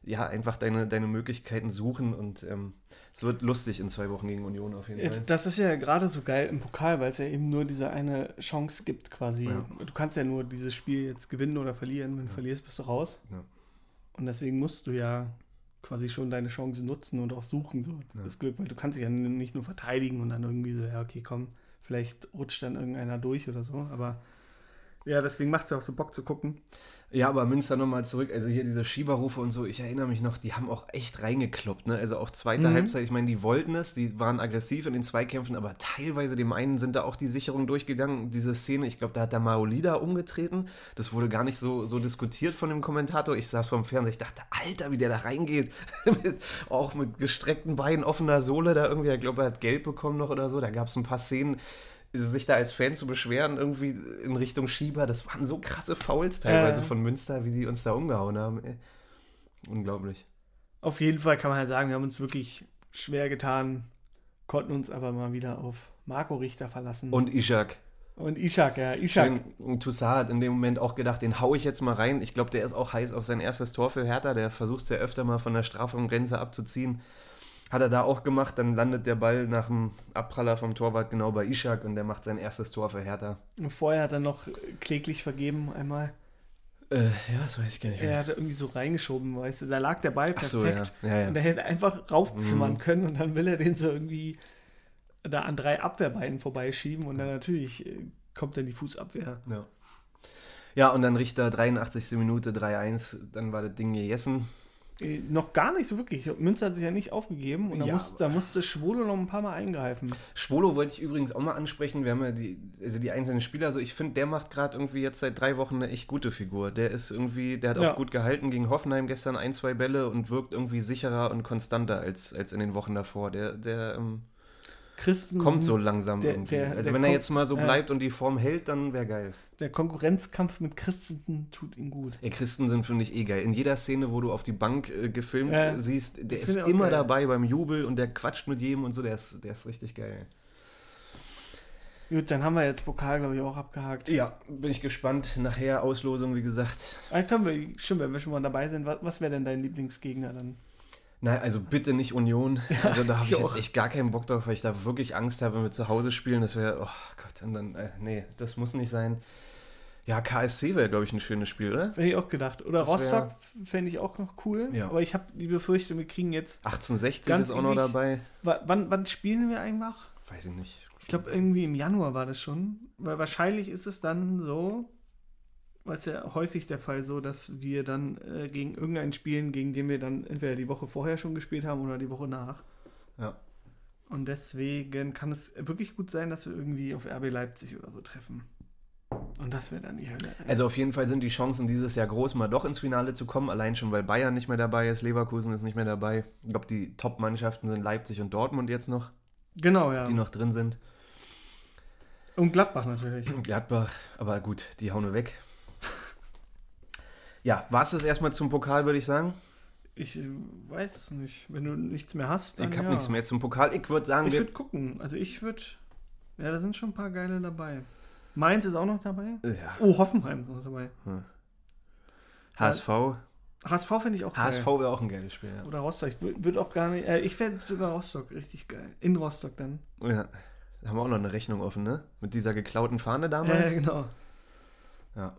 ja, einfach deine, deine Möglichkeiten suchen und ähm, es wird lustig in zwei Wochen gegen Union auf jeden Ja, Fall. Das ist ja gerade so geil im Pokal, weil es ja eben nur diese eine Chance gibt quasi. Ja. Du kannst ja nur dieses Spiel jetzt gewinnen oder verlieren. Wenn du verlierst, bist du raus. Und deswegen musst du ja quasi schon deine Chance nutzen und auch suchen, so das Glück, weil du kannst dich ja nicht nur verteidigen und dann irgendwie so, ja, okay, komm, vielleicht rutscht dann irgendeiner durch oder so, aber ja, deswegen macht es ja auch so Bock zu gucken. Ja, aber Münster nochmal zurück. Also hier diese Schieberrufe und so, ich erinnere mich noch, die haben auch echt reingekloppt. Ne? Also auch zweite Mhm. Halbzeit, ich meine, die wollten es, die waren aggressiv in den Zweikämpfen, aber teilweise dem einen sind da auch die Sicherungen durchgegangen. Diese Szene, ich glaube, da hat der Maolida umgetreten. Das wurde gar nicht so, so diskutiert von dem Kommentator. Ich saß vorm Fernseher, ich dachte, Alter, wie der da reingeht. mit, auch mit gestreckten Beinen, offener Sohle da irgendwie. Ich glaube, er hat Gelb bekommen noch oder so. Da gab es ein paar Szenen sich da als Fan zu beschweren, irgendwie in Richtung Schieber, das waren so krasse Fouls teilweise Ja. von Münster, wie die uns da umgehauen haben. Ey. Unglaublich. Auf jeden Fall kann man halt sagen, wir haben uns wirklich schwer getan, konnten uns aber mal wieder auf Marco Richter verlassen. Und Ishak. und Ishak, ja, Ishak. Toussaint hat in dem Moment auch gedacht, den hau ich jetzt mal rein. Ich glaube, der ist auch heiß auf sein erstes Tor für Hertha. Der versucht es ja öfter mal von der Strafraumgrenze abzuziehen. Hat er da auch gemacht, dann landet der Ball nach dem Abpraller vom Torwart genau bei Ishak und der macht sein erstes Tor für Hertha. Und vorher hat er noch kläglich vergeben einmal. Äh, ja, das weiß ich gar nicht Er hat irgendwie so reingeschoben, weißt du, da lag der Ball Ach so, perfekt. ja. Ja, ja. Und er hätte einfach raufzimmern Mhm. können und dann will er den so irgendwie da an drei Abwehrbeinen vorbeischieben und dann natürlich äh, kommt dann die Fußabwehr. Ja. Ja, und dann Richter, 83. Minute, 3-1, dann war das Ding gegessen. Noch gar nicht so wirklich. Münster hat sich ja nicht aufgegeben und da, Ja, muss, da musste Schwolo noch ein paar Mal eingreifen. Schwolo wollte ich übrigens auch mal ansprechen. Wir haben ja die, also die einzelnen Spieler, also ich finde, der macht gerade irgendwie jetzt seit drei Wochen eine echt gute Figur. Der ist irgendwie, der hat auch Ja. gut gehalten gegen Hoffenheim gestern ein, zwei Bälle und wirkt irgendwie sicherer und konstanter als, als in den Wochen davor. Der, der ähm, Christensen, kommt so langsam der- irgendwie. der- also der wenn er jetzt mal so bleibt und die Form hält, dann wäre geil. Der Konkurrenzkampf mit Christensen tut ihm gut. Ey, Christen sind, finde ich, eh geil. In jeder Szene, wo du auf die Bank äh, gefilmt Ja. siehst, der ist immer geil. dabei beim Jubel und der quatscht mit jedem und so, der ist, der ist richtig geil. Gut, dann haben wir jetzt Pokal, glaube ich, auch abgehakt. Ja, bin ich gespannt. Nachher Auslosung, wie gesagt. Ah, können wir, stimmt, wenn wir schon mal dabei sind, was, was wäre denn dein Lieblingsgegner dann? Nein, also bitte nicht Union. Also da habe ich ich jetzt echt gar keinen Bock drauf, weil ich da wirklich Angst habe, wenn wir zu Hause spielen. Das wäre, oh Gott, und dann, äh, nee, das muss nicht sein. Ja, KSC wäre, glaube ich, ein schönes Spiel, oder? Hätte ich auch gedacht. Oder Das Rostock fände ich auch noch cool. Ja. Aber ich habe die Befürchtung, wir kriegen jetzt. 1860 Ganz ist auch noch dabei. Wa- Wann, wann spielen wir eigentlich? Weiß ich nicht. Ich glaube, irgendwie im Januar war das schon. Weil wahrscheinlich ist es dann so, weil es ja häufig der Fall so, dass wir dann äh, gegen irgendeinen spielen, gegen den wir dann entweder die Woche vorher schon gespielt haben oder die Woche nach. Ja. Und deswegen kann es wirklich gut sein, dass wir irgendwie auf RB Leipzig oder so treffen. Und das wäre dann die Hölle. Also auf jeden Fall sind die Chancen dieses Jahr groß, mal doch ins Finale zu kommen. Allein schon, weil Bayern nicht mehr dabei ist, Leverkusen ist nicht mehr dabei. Ich glaube, die Top-Mannschaften sind Leipzig und Dortmund jetzt noch, genau, ja. die noch drin sind. Und Gladbach natürlich. Gladbach, aber gut, die hauen wir weg. Ja, war es das erstmal zum Pokal, würde ich sagen. Ich weiß es nicht. Wenn du nichts mehr hast, dann Ich habe ja. nichts mehr zum Pokal. Ich würde sagen, Ich wir. würde gucken. Also ich würde. Ja, da sind schon ein paar geile dabei. Mainz ist auch noch dabei. Ja, Oh, Hoffenheim ist noch dabei. HSV. HSV finde ich auch HSV geil. wäre auch ein geiles Spiel. Ja. Oder Rostock. Ich würde auch gar nicht. Äh, ich fände sogar Rostock richtig geil. In Rostock dann. ja. Da haben wir auch noch eine Rechnung offen, ne? Mit dieser geklauten Fahne Ja, damals. genau. Ja.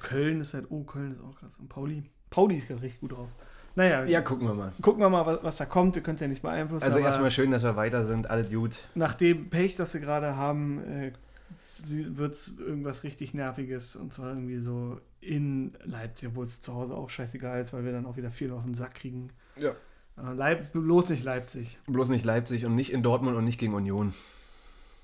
Köln ist halt. Oh, Köln ist auch krass. Und Pauli. Pauli ist gerade richtig gut drauf. Naja, ja, gucken wir mal. gucken wir mal, was, was da kommt. Wir können es ja nicht beeinflussen. Also erstmal schön, dass wir weiter sind. Alles gut. Nach dem Pech, das sie gerade haben, äh, wird es irgendwas richtig Nerviges. Und zwar irgendwie so in Leipzig, obwohl es zu Hause auch scheißegal ist, weil wir dann auch wieder viel auf den Sack kriegen. Ja. Äh, Leip bloß nicht Leipzig. Bloß nicht Leipzig und nicht in Dortmund und nicht gegen Union.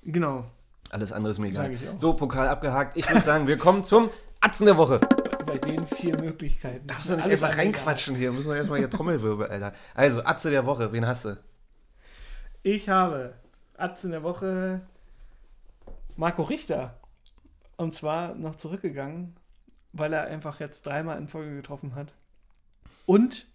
Genau. Alles andere ist mir egal. Sag ich auch. So, Pokal abgehakt. Ich würde sagen, wir kommen zum Atzen der Woche. Bei den vier Möglichkeiten. Darfst du nicht einfach reinquatschen hier? Wir müssen doch erstmal hier Trommelwirbel, Alter. Also, Atze der Woche, wen hast du? Ich habe Atzen der Woche Marco Richter. Und zwar noch zurückgegangen, weil er einfach jetzt dreimal in Folge getroffen hat. Und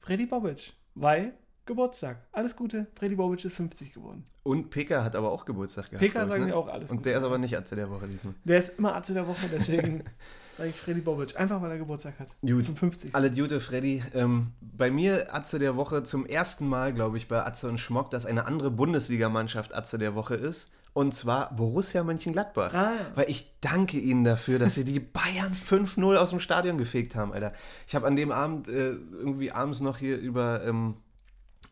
Freddy Bobic, weil Geburtstag. Alles Gute, Freddy Bobic ist 50 geworden. Und Pekka hat aber auch Geburtstag gehabt. Pekka sagen ne? wir auch alles Und Gute. der ist aber nicht Atze der Woche diesmal. Der ist immer Atze der Woche, deswegen sage ich Freddy Bobic. Einfach weil er Geburtstag hat. Gut. Zum 50. Alle Gute, Freddy. Ähm, bei mir Atze der Woche zum ersten Mal, glaube ich, bei Atze und Schmock, dass eine andere Bundesligamannschaft Atze der Woche ist. Und zwar Borussia Mönchengladbach. Ah. Weil ich danke ihnen dafür, dass sie die Bayern 5-0 aus dem Stadion gefegt haben, Alter. Ich habe an dem Abend äh, irgendwie abends noch hier über, ähm,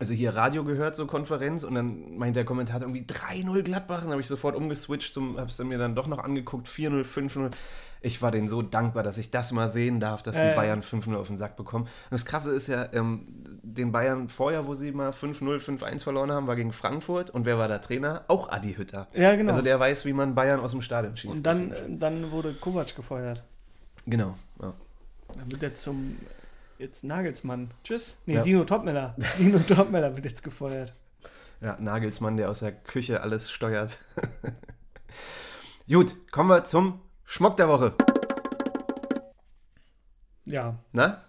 also hier Radio gehört, so Konferenz, und dann meint der Kommentator irgendwie 3-0 Gladbach. Und dann habe ich sofort umgeswitcht, zum, habe es dann mir dann doch noch angeguckt, 4-0, 5-0. Ich war denen so dankbar, dass ich das mal sehen darf, dass die Äh. Bayern 5-0 auf den Sack bekommen. Und das Krasse ist ja, ähm, den Bayern vorher, wo sie mal 5-0, 5-1 verloren haben, war gegen Frankfurt. Und wer war der Trainer? Auch Adi Hütter. Ja, genau. Also der weiß, wie man Bayern aus dem Stadion schießt. Und dann, dann wurde Kovac gefeuert. Genau. Ja. Dann wird er zum jetzt Nagelsmann. Tschüss. Nee, Ja. Dino Topmeller. Dino Topmeller wird jetzt gefeuert. ja, Nagelsmann, der aus der Küche alles steuert. Gut, kommen wir zum Schmock der Woche. Ja, Na?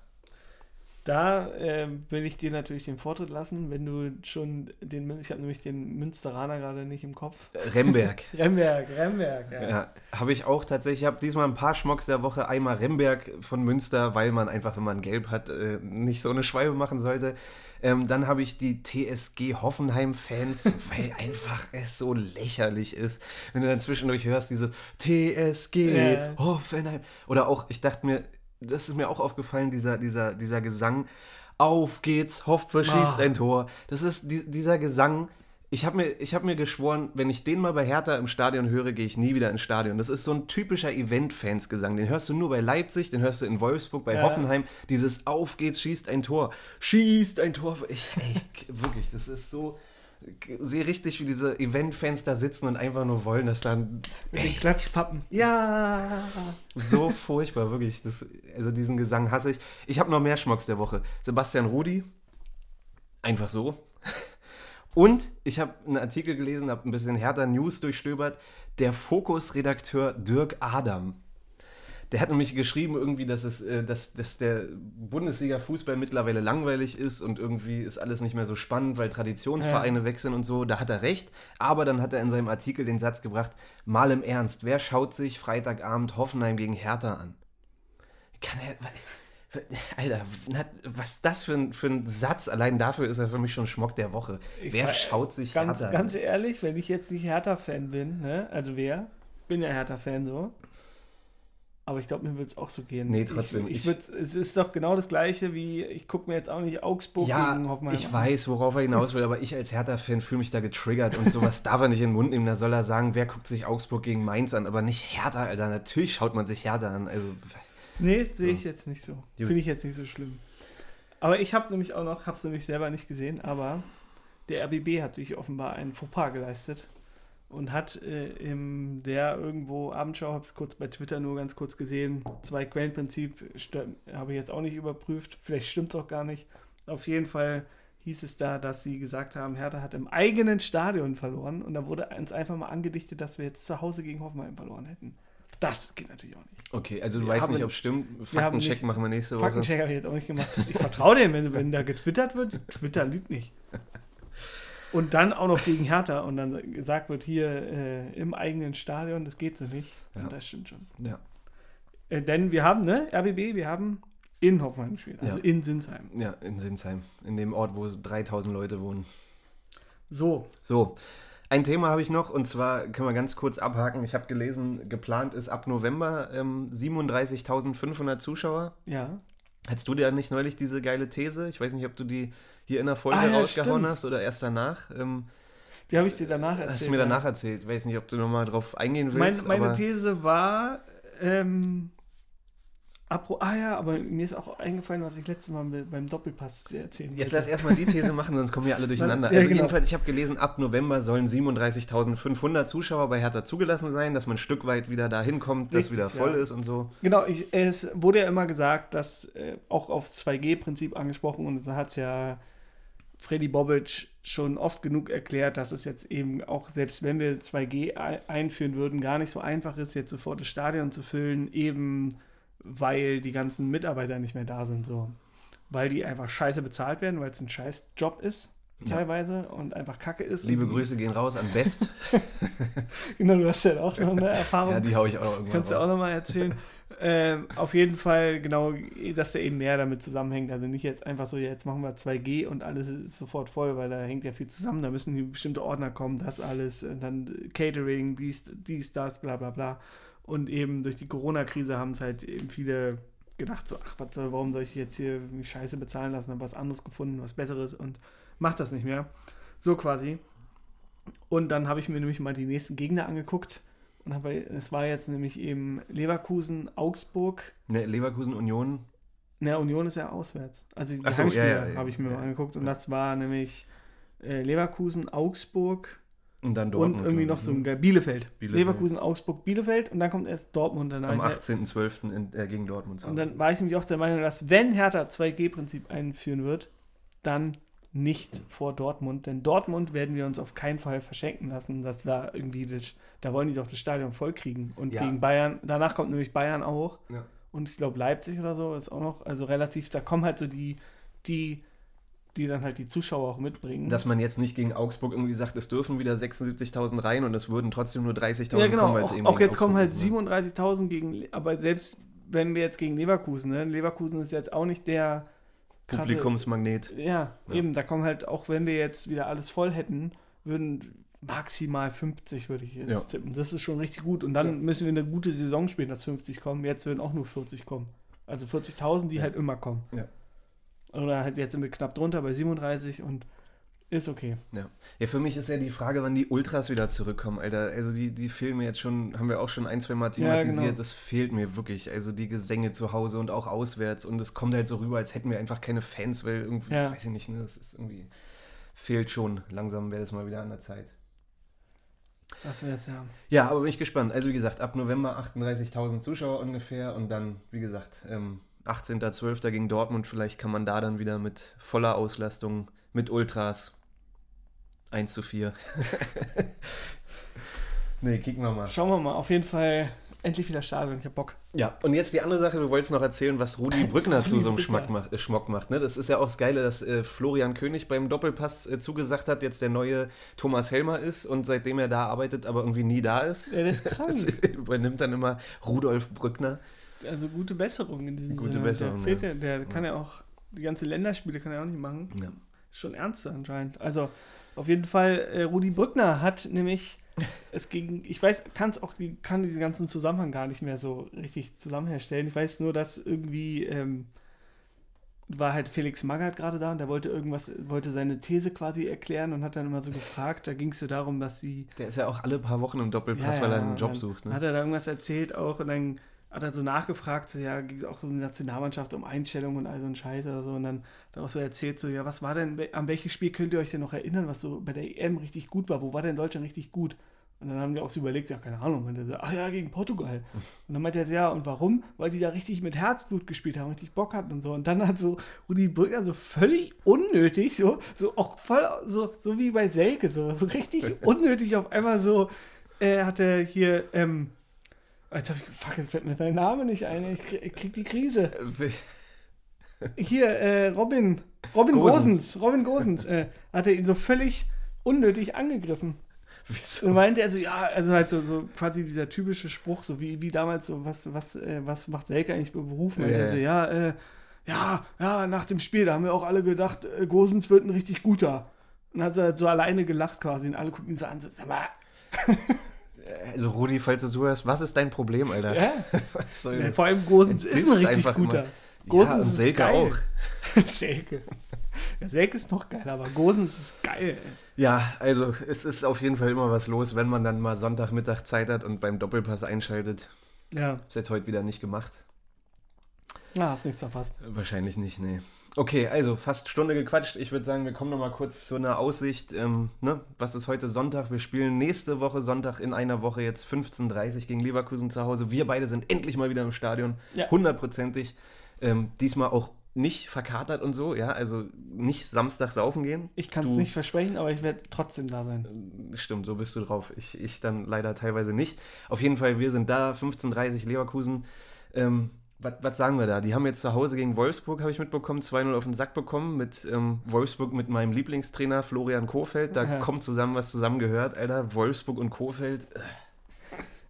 Da äh, will ich dir natürlich den Vortritt lassen, wenn du schon den, ich habe nämlich den Münsteraner gerade nicht im Kopf. Remberg. Remberg, Remberg, ja. Ja, habe ich auch tatsächlich. Ich habe diesmal ein paar Schmocks der Woche. Einmal Remberg von Münster, weil man einfach, wenn man gelb hat, äh, nicht so eine Schwalbe machen sollte. Ähm, dann habe ich die TSG Hoffenheim-Fans, weil einfach es so lächerlich ist. Wenn du dann zwischendurch hörst, dieses TSG Ja. Hoffenheim. Oder auch, ich dachte mir, das ist mir auch aufgefallen, dieser, dieser, dieser Gesang. Auf geht's, Hoffe schießt Ah. ein Tor. Das ist die, dieser Gesang. Ich habe mir, ich hab mir geschworen, wenn ich den mal bei Hertha im Stadion höre, gehe ich nie wieder ins Stadion. Das ist so ein typischer Event-Fans-Gesang. Den hörst du nur bei Leipzig, den hörst du in Wolfsburg, bei Ja. Hoffenheim. Dieses Auf geht's, schießt ein Tor. Schießt ein Tor. Ich, ey, wirklich, das ist so. Ich sehe richtig, wie diese Event-Fans da sitzen und einfach nur wollen, dass dann Mit den Klatschpappen. Ja. so furchtbar, wirklich. Das, also diesen Gesang hasse ich. Ich habe noch mehr Schmocks der Woche. Sebastian Rudi. Einfach so. Und ich habe einen Artikel gelesen, habe ein bisschen härter News durchstöbert. Der Fokus-Redakteur Dirk Adam. Der hat nämlich geschrieben, irgendwie, dass, es, äh, dass, dass der Bundesliga-Fußball mittlerweile langweilig ist und irgendwie ist alles nicht mehr so spannend, weil Traditionsvereine wechseln und so. Da hat er recht. Aber dann hat er in seinem Artikel den Satz gebracht: Mal im Ernst, wer schaut sich Freitagabend Hoffenheim gegen Hertha an? Kann er. Alter, was ist das für ein, für ein Satz? Allein dafür ist er für mich schon Schmock der Woche. Ich wer schaut sich Ganz, Hertha ganz an? ehrlich, wenn ich jetzt nicht Hertha-Fan bin, ne? also wer? Bin ja Hertha-Fan so. Aber ich glaube, mir wird es auch so gehen. Nee, trotzdem, Ich, ich ich- es ist doch genau das Gleiche wie, ich gucke mir jetzt auch nicht Augsburg Ja, gegen Hoffenheim ich an. weiß, worauf er hinaus will, aber ich als Hertha-Fan fühle mich da getriggert und sowas darf er nicht in den Mund nehmen. Da soll er sagen, wer guckt sich Augsburg gegen Mainz an, aber nicht Hertha, Alter. Natürlich schaut man sich Hertha an. Also, Nee, sehe ich jetzt nicht so. Finde ich jetzt nicht so schlimm. Aber ich habe nämlich auch noch, habe es nämlich selber nicht gesehen, aber der RBB hat sich offenbar einen Fauxpas geleistet und hat äh, im der irgendwo Abendschau, habe es kurz bei Twitter nur ganz kurz gesehen, zwei Quellenprinzip habe ich jetzt auch nicht überprüft, vielleicht stimmt es auch gar nicht. Auf jeden Fall hieß es da, dass sie gesagt haben, Hertha hat im eigenen Stadion verloren und da wurde uns einfach mal angedichtet, dass wir jetzt zu Hause gegen Hoffenheim verloren hätten. Das geht natürlich auch nicht. okay, also du Wir weißt haben- nicht, ob es stimmt. wir haben Faktencheck machen wir nächste Woche. Faktencheck habe ich jetzt auch nicht gemacht. Ich vertraue dem, wenn, wenn da getwittert wird. Twitter lügt nicht. Und dann auch noch gegen Hertha und dann gesagt wird, hier äh, im eigenen Stadion, das geht so nicht. Ja. Das stimmt schon. Ja. Äh, denn wir haben, ne, RBB, wir haben in Hoffenheim gespielt, also Ja. in Sinsheim. ja, in Sinsheim, in dem Ort, wo 3000 Leute wohnen. So, So, ein Thema habe ich noch und zwar können wir ganz kurz abhaken. Ich habe gelesen, geplant ist ab November ähm, 37.500 Zuschauer. ja. Hattest du dir nicht neulich diese geile These? Ich weiß nicht, ob du die hier in der Folge Ah, ja, rausgehauen stimmt. hast oder erst danach. Ähm, Die habe ich dir danach erzählt. hast du mir danach erzählt. Ich weiß nicht, ob du nochmal drauf eingehen willst. meine aber These war, ähm, Apro ah ja, aber mir ist auch eingefallen, was ich letztes Mal beim Doppelpass erzählen Jetzt lass erstmal die These machen, sonst kommen wir alle durcheinander. Ja, also genau. jedenfalls, ich habe gelesen, ab November sollen 37.500 Zuschauer bei Hertha zugelassen sein, dass man ein Stück weit wieder dahin kommt, dass Richtig, wieder voll ja. ist und so. Genau, ich, es wurde ja immer gesagt, dass äh, auch aufs 2G-Prinzip angesprochen und da hat es ja Freddy Bobic schon oft genug erklärt, dass es jetzt eben auch, selbst wenn wir 2G ei- einführen würden, gar nicht so einfach ist, jetzt sofort das Stadion zu füllen, eben weil die ganzen Mitarbeiter nicht mehr da sind, so. Weil die einfach scheiße bezahlt werden, weil es ein scheiß Job ist, Ja. teilweise, und einfach kacke ist. Liebe Grüße gehen raus an Best. Genau, du hast ja auch noch eine Erfahrung. ja, die hau ich auch irgendwann Kannst du auch raus. nochmal erzählen. ähm, auf jeden Fall, genau, dass der eben mehr damit zusammenhängt. Also nicht jetzt einfach so, ja, jetzt machen wir 2G und alles ist sofort voll, weil da hängt ja viel zusammen. Da müssen die bestimmte Ordner kommen, das alles, und dann Catering, dies, dies, das, bla bla bla. Und eben durch die Corona-Krise haben es halt eben viele gedacht, so, ach, was, warum soll ich jetzt hier scheiße bezahlen lassen, habe was anderes gefunden, was Besseres und macht das nicht mehr. So quasi. Und dann habe ich mir nämlich mal die nächsten Gegner angeguckt. Und habe, es war jetzt nämlich eben Leverkusen, Augsburg. Ne, Leverkusen Union. Na, Union ist ja auswärts. Also die so, Heimspiele ja, ja, ja. habe ich mir mal angeguckt. Und das war nämlich äh, Leverkusen, Augsburg Und dann Dortmund. und irgendwie noch so ein ne? Ge- Bielefeld. Bielefeld. Leverkusen, Augsburg, Bielefeld. Und dann kommt erst Dortmund danach. Am 18.12. in- äh, gegen Dortmund. zu Und dann war ich nämlich auch der Meinung, dass wenn Hertha 2G-Prinzip einführen wird, dann nicht vor Dortmund. Denn Dortmund werden wir uns auf keinen Fall verschenken lassen. Das war irgendwie, das, da wollen die doch das Stadion voll kriegen. Und Ja. gegen Bayern, danach kommt nämlich Bayern auch. Ja. Und ich glaube Leipzig oder so ist auch noch, also relativ, da kommen halt so die, die, die dann halt die Zuschauer auch mitbringen. Dass man jetzt nicht gegen Augsburg irgendwie sagt, es dürfen wieder 76.000 rein und es würden trotzdem nur 30.000 ja, genau. kommen, Auch, eben auch jetzt kommen halt Augsburg ist, ne? 37.000 gegen, aber selbst wenn wir jetzt gegen Leverkusen, ne? Leverkusen ist jetzt auch nicht der krasse- Publikumsmagnet. Ja, Ja. eben, da kommen halt, auch wenn wir jetzt wieder alles voll hätten, würden maximal 50, würde ich jetzt Ja. tippen. Das ist schon richtig gut. Und dann Ja. müssen wir eine gute Saison spielen, dass 50 kommen. Jetzt würden auch nur 40 kommen. Also 40.000, die halt immer kommen. Ja. Oder halt jetzt sind wir knapp drunter bei 37 und ist okay. Ja. ja, für mich ist ja die Frage, wann die Ultras wieder zurückkommen, Alter. Also die, die fehlen mir jetzt schon, haben wir auch schon ein, zwei Mal Ja, thematisiert. genau. Das fehlt mir wirklich. Also die Gesänge zu Hause und auch auswärts. Und es kommt halt so rüber, als hätten wir einfach keine Fans, weil irgendwie, Ja. weiß ich nicht, ne, das ist irgendwie, fehlt schon. Langsam wäre das mal wieder an der Zeit. Das wäre es ja. Ja, aber bin ich gespannt. Also wie gesagt, ab November 38.000 Zuschauer ungefähr und dann, wie gesagt, ähm, 18.12. gegen Dortmund. Vielleicht kann man da dann wieder mit voller Auslastung, mit Ultras 1 zu 4. nee, kicken wir mal. Schauen wir mal. Auf jeden Fall endlich wieder Stadion. Ich hab Bock. Ja, und jetzt die andere Sache, du wolltest noch erzählen, was Rudi Brückner zu so einem. Schmack macht, äh, Schmock macht. Ne? Das ist ja auch das Geile, dass äh, Florian König beim Doppelpass äh, zugesagt hat, jetzt der neue Thomas Helmer ist und seitdem er da arbeitet, aber irgendwie nie da ist. Ja, der ist krank. Das übernimmt dann immer Rudolf Brückner. Also gute Besserung in diesem Gute Sinne. Besserung, Der, ja. ja, der kann ja auch die ganze Länderspiele kann er auch nicht machen. Ja. Ist schon ernst anscheinend. Also auf jeden Fall, äh, Rudi Brückner hat nämlich es gegen, ich weiß, kann es auch, kann diesen ganzen Zusammenhang gar nicht mehr so richtig zusammenherstellen. Ich weiß nur, dass irgendwie ähm, war halt Felix Magath gerade da und der wollte irgendwas, wollte seine These quasi erklären und hat dann immer so gefragt. Da ging es so darum, dass sie Der ist ja auch alle paar Wochen im Doppelpass, Ja, weil er ja, einen Job sucht. Hat Ne? er da irgendwas erzählt auch und dann hat er so nachgefragt, so ja, ging es auch um die Nationalmannschaft, um Einstellung und all so ein Scheiß oder so. Und dann hat er auch so erzählt, so ja, was war denn, an welches Spiel könnt ihr euch denn noch erinnern, was so bei der EM richtig gut war? Wo war denn Deutschland richtig gut? Und dann haben die auch so überlegt, ja, keine Ahnung, und er so, ach ja, gegen Portugal. Und dann meinte er so, ja, und warum? Weil die da richtig mit Herzblut gespielt haben, richtig Bock hatten und so. Und dann hat so Rudi Brückner so völlig unnötig, so, so auch voll, so, so wie bei Selke, so, so richtig unnötig auf einmal so, äh, hat er hier, ähm, Jetzt hab ich, fuck, jetzt fällt mir dein Name nicht ein. Ich krieg, ich krieg die Krise. Hier, äh, Robin. Robin Gosens. Gosens. Robin Gosens äh, hat er ihn so völlig unnötig angegriffen. Wieso? Und meinte er so, ja, also halt so, so quasi dieser typische Spruch, so wie, wie damals so, was, was, äh, was macht Selke eigentlich berufen? Meinte Ja, er so, ja, äh, ja, ja, nach dem Spiel, da haben wir auch alle gedacht, äh, Gosens wird ein richtig guter. Und dann hat er halt so alleine gelacht quasi und alle gucken ihn so an, so, sag mal, Also Rudi, falls du zuhörst, was ist dein Problem, Alter? ja? Was soll Ja, vor allem Gosens ist ein richtig einfach guter. Gosens ja, und Selke geil. auch. Selke. Ja, Selke ist noch geil, aber Gosens ist geil. Ja, also es ist auf jeden Fall immer was los, wenn man dann mal Sonntagmittag Zeit hat und beim Doppelpass einschaltet. Ja. Ist jetzt heute wieder nicht gemacht. Na, hast nichts verpasst. Wahrscheinlich nicht, nee. Okay, also fast Stunde gequatscht. Ich würde sagen, wir kommen noch mal kurz zu einer Aussicht. Ähm, ne? Was ist heute Sonntag? Wir spielen nächste Woche Sonntag in einer Woche jetzt 15.30 Uhr gegen Leverkusen zu Hause. Wir beide sind endlich mal wieder im Stadion. Ja. Hundertprozentig. Ähm, diesmal auch nicht verkatert und so, ja, also nicht Samstag saufen gehen. Ich kann es nicht versprechen, aber ich werde trotzdem da sein. Stimmt, so bist du drauf. Ich, ich dann leider teilweise nicht. Auf jeden Fall, wir sind da, 15.30 Leverkusen. Ähm, was, sagen wir da? Die haben jetzt zu Hause gegen Wolfsburg, habe ich mitbekommen, 2-0 auf den Sack bekommen. Mit ähm, Wolfsburg mit meinem Lieblingstrainer Florian Kohfeldt. Da Ja. kommt zusammen, was zusammengehört, Alter. Wolfsburg und Kohfeldt.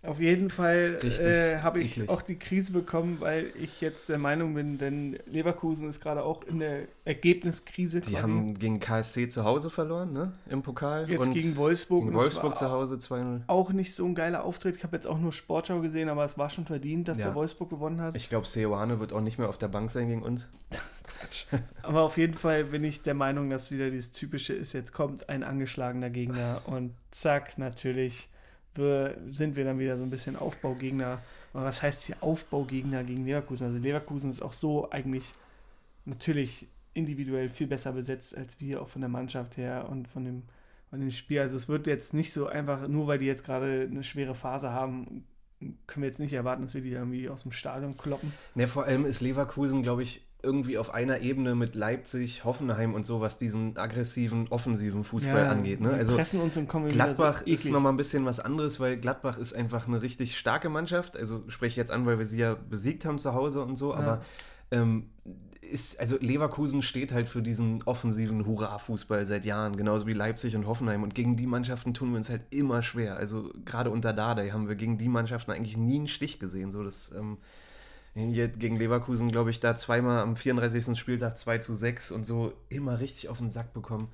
Auf jeden Fall Richtig äh, habe ich eklig. auch die Krise bekommen, weil ich jetzt der Meinung bin, denn Leverkusen ist gerade auch in der Ergebniskrise. Die haben gegen KSC zu Hause verloren, ne? Im Pokal. jetzt und gegen Wolfsburg. gegen Wolfsburg zu Hause 2-0. Auch nicht so ein geiler Auftritt. Ich habe jetzt auch nur Sportschau gesehen, aber es war schon verdient, dass Ja. der Wolfsburg gewonnen hat. Ich glaube, Seoane wird auch nicht mehr auf der Bank sein gegen uns. Aber auf jeden Fall bin ich der Meinung, dass wieder dieses typische ist, jetzt kommt ein angeschlagener Gegner und zack, natürlich sind wir dann wieder so ein bisschen Aufbaugegner. Aber was heißt hier Aufbaugegner gegen Leverkusen? Also Leverkusen ist auch so eigentlich natürlich individuell viel besser besetzt als wir, auch von der Mannschaft her und von dem, von dem Spiel. Also es wird jetzt nicht so einfach, nur weil die jetzt gerade eine schwere Phase haben, können wir jetzt nicht erwarten, dass wir die irgendwie aus dem Stadion kloppen. Ne, vor allem ist Leverkusen, glaube ich, irgendwie auf einer Ebene mit Leipzig, Hoffenheim und so, was diesen aggressiven, offensiven Fußball angeht. Ne? Also Gladbach so ist nochmal ein bisschen was anderes, weil Gladbach ist einfach eine richtig starke Mannschaft. Also spreche ich jetzt an, weil wir sie ja besiegt haben zu Hause und so, Ja. aber ähm, ist, also Leverkusen steht halt für diesen offensiven Hurra-Fußball seit Jahren, genauso wie Leipzig und Hoffenheim. Und gegen die Mannschaften tun wir uns halt immer schwer. Also gerade unter Dardai haben wir gegen die Mannschaften eigentlich nie einen Stich gesehen. So das, ähm, gegen Leverkusen, glaube ich, da zweimal am 34. Spieltag 2 zu 6 und so immer richtig auf den Sack bekommen.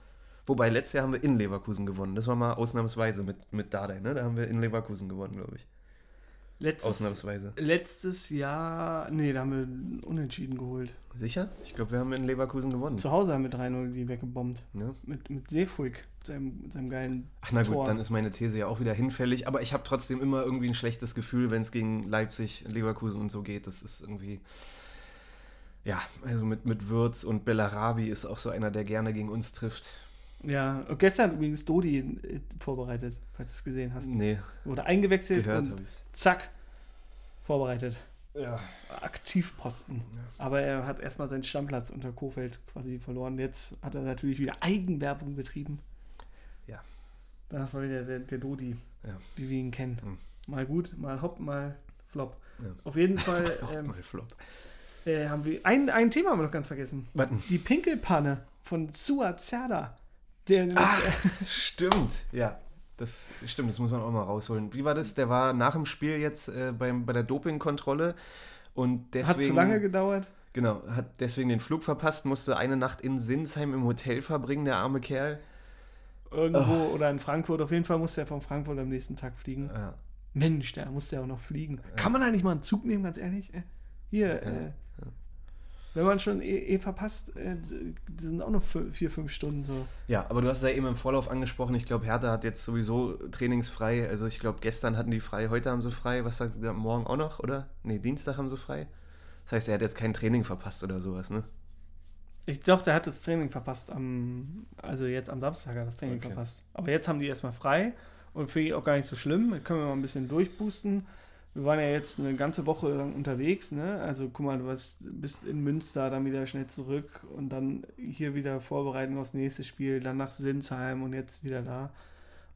Wobei, letztes Jahr haben wir in Leverkusen gewonnen. Das war mal ausnahmsweise mit, mit Dardai, ne? Da haben wir in Leverkusen gewonnen, glaube ich. Letztes, Ausnahmsweise. letztes Jahr, nee, da haben wir Unentschieden geholt. Sicher? Ich glaube, wir haben in Leverkusen gewonnen. Zu Hause haben wir 3-0 die weggebombt. Ne? Mit, mit Seefuig, seinem, mit seinem geilen Ach na gut, Tor. dann ist meine These ja auch wieder hinfällig. Aber ich habe trotzdem immer irgendwie ein schlechtes Gefühl, wenn es gegen Leipzig, Leverkusen und so geht. Das ist irgendwie. Ja, also mit, mit Würz und Bellarabi ist auch so einer, der gerne gegen uns trifft. Ja, und gestern hat übrigens Dodi äh, vorbereitet, falls du es gesehen hast. Nee, Wurde eingewechselt gehört und zack, vorbereitet. Ja. Aktivposten. Aber er hat erstmal seinen Stammplatz unter Kofeld quasi verloren. Jetzt hat er natürlich wieder Eigenwerbung betrieben. Ja. Das war wieder der, der Dodi, Ja. wie wir ihn kennen. Hm. Mal gut, mal hopp, mal flop. Ja. Auf jeden Fall Oh, ähm, mal Flop. äh, haben wir ein, ein Thema haben wir noch ganz vergessen. Warten. Die Pinkelpanne von Suat Zerda. Der, Ach, stimmt. Ja, das stimmt, das muss man auch mal rausholen. Wie war das? Der war nach dem Spiel jetzt äh, beim, bei der Dopingkontrolle und deswegen. hat zu lange gedauert. Genau, hat deswegen den Flug verpasst, musste eine Nacht in Sinsheim im Hotel verbringen, der arme Kerl. Irgendwo oder in Frankfurt. Auf jeden Fall musste er von Frankfurt am nächsten Tag fliegen. Ja. Mensch, der musste ja auch noch fliegen. Kann man da nicht mal einen Zug nehmen, ganz ehrlich? Äh, Hier, äh, wenn man schon eh, eh verpasst, äh, sind auch noch vier, fünf Stunden so. ja, aber du hast ja eben im Vorlauf angesprochen, ich glaube, Hertha hat jetzt sowieso trainingsfrei. Also ich glaube, gestern hatten die frei, heute haben sie frei. Was sagst du? Morgen auch noch, oder? Nee, Dienstag haben sie frei. Das heißt, er hat jetzt kein Training verpasst oder sowas, ne? Ich glaube, der hat das Training verpasst am, also jetzt am Samstag hat er das Training Okay. verpasst. Aber jetzt haben die erstmal frei und finde ich auch gar nicht so schlimm. Können wir mal ein bisschen durchboosten. Wir waren ja jetzt eine ganze Woche lang unterwegs, ne? Also guck mal, du warst, bist in Münster, dann wieder schnell zurück und dann hier wieder Vorbereitung aufs nächste Spiel, dann nach Sinsheim und jetzt wieder da.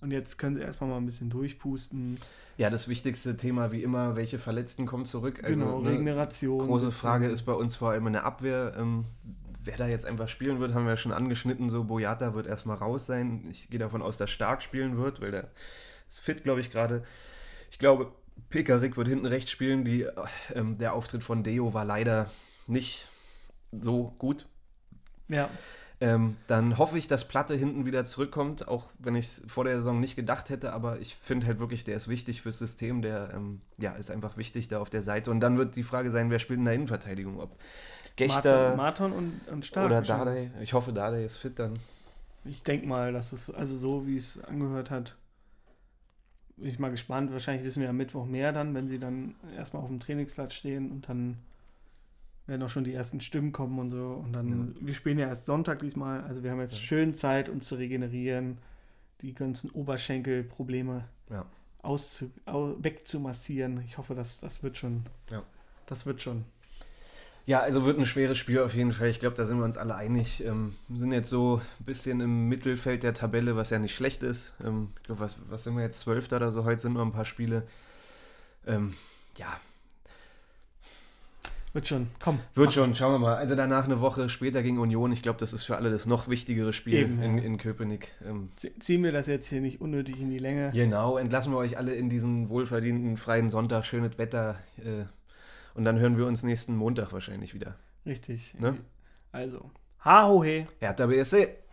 Und jetzt können sie erstmal mal ein bisschen durchpusten. Ja, das wichtigste Thema wie immer, welche Verletzten kommen zurück. Also, genau, ne, Regeneration. Große Frage ist bei uns vor allem in der Abwehr. Ähm, wer da jetzt einfach spielen wird, haben wir ja schon angeschnitten. So, Boyata wird erstmal raus sein. Ich gehe davon aus, dass Stark spielen wird, weil der ist fit, glaube ich, gerade. Ich glaube, Pekarik wird hinten rechts spielen. Die, ähm, der Auftritt von Deo war leider nicht so gut. Ja, Ähm, dann hoffe ich, dass Platte hinten wieder zurückkommt, auch wenn ich es vor der Saison nicht gedacht hätte, aber ich finde halt wirklich, der ist wichtig fürs System, der ähm, ja, ist einfach wichtig da auf der Seite. Und dann wird die Frage sein, wer spielt in der Innenverteindigung? Ob Gechter Marton, und, und Stark. oder. Dardai? Ich hoffe, Dardai ist fit dann. Ich denke mal, dass es, also so wie es angehört hat, bin ich mal gespannt. Wahrscheinlich wissen wir am Mittwoch mehr dann, wenn sie dann erstmal auf dem Trainingsplatz stehen und dann werden auch schon die ersten Stimmen kommen und so. Und dann, Ja. wir spielen ja erst Sonntag diesmal, also wir haben jetzt schön Zeit, uns zu regenerieren, die ganzen Oberschenkelprobleme Ja. auszu, au, wegzumassieren. Ich hoffe, dass das wird schon. Ja. Das wird schon. Ja, also wird ein schweres Spiel auf jeden Fall. Ich glaube, da sind wir uns alle einig. Ähm, wir sind jetzt so ein bisschen im Mittelfeld der Tabelle, was ja nicht schlecht ist. Ähm, ich glaube, was, was sind wir jetzt? Zwölfter oder so? Heute sind noch ein paar Spiele. Ähm, ja, Wird schon. Komm. wird mach. schon. Schauen wir mal. Also danach eine Woche später gegen Union. Ich glaube, das ist für alle das noch wichtigere Spiel Eben, in, in Köpenick. Ähm, Zie- Ziehen wir das jetzt hier nicht unnötig in die Länge. genau, entlassen wir euch alle in diesen wohlverdienten freien Sonntag. Schönes Wetter. Äh, und dann hören wir uns nächsten Montag wahrscheinlich wieder. Richtig. Ne? Also. Ha, ho, he. Hertha BSC.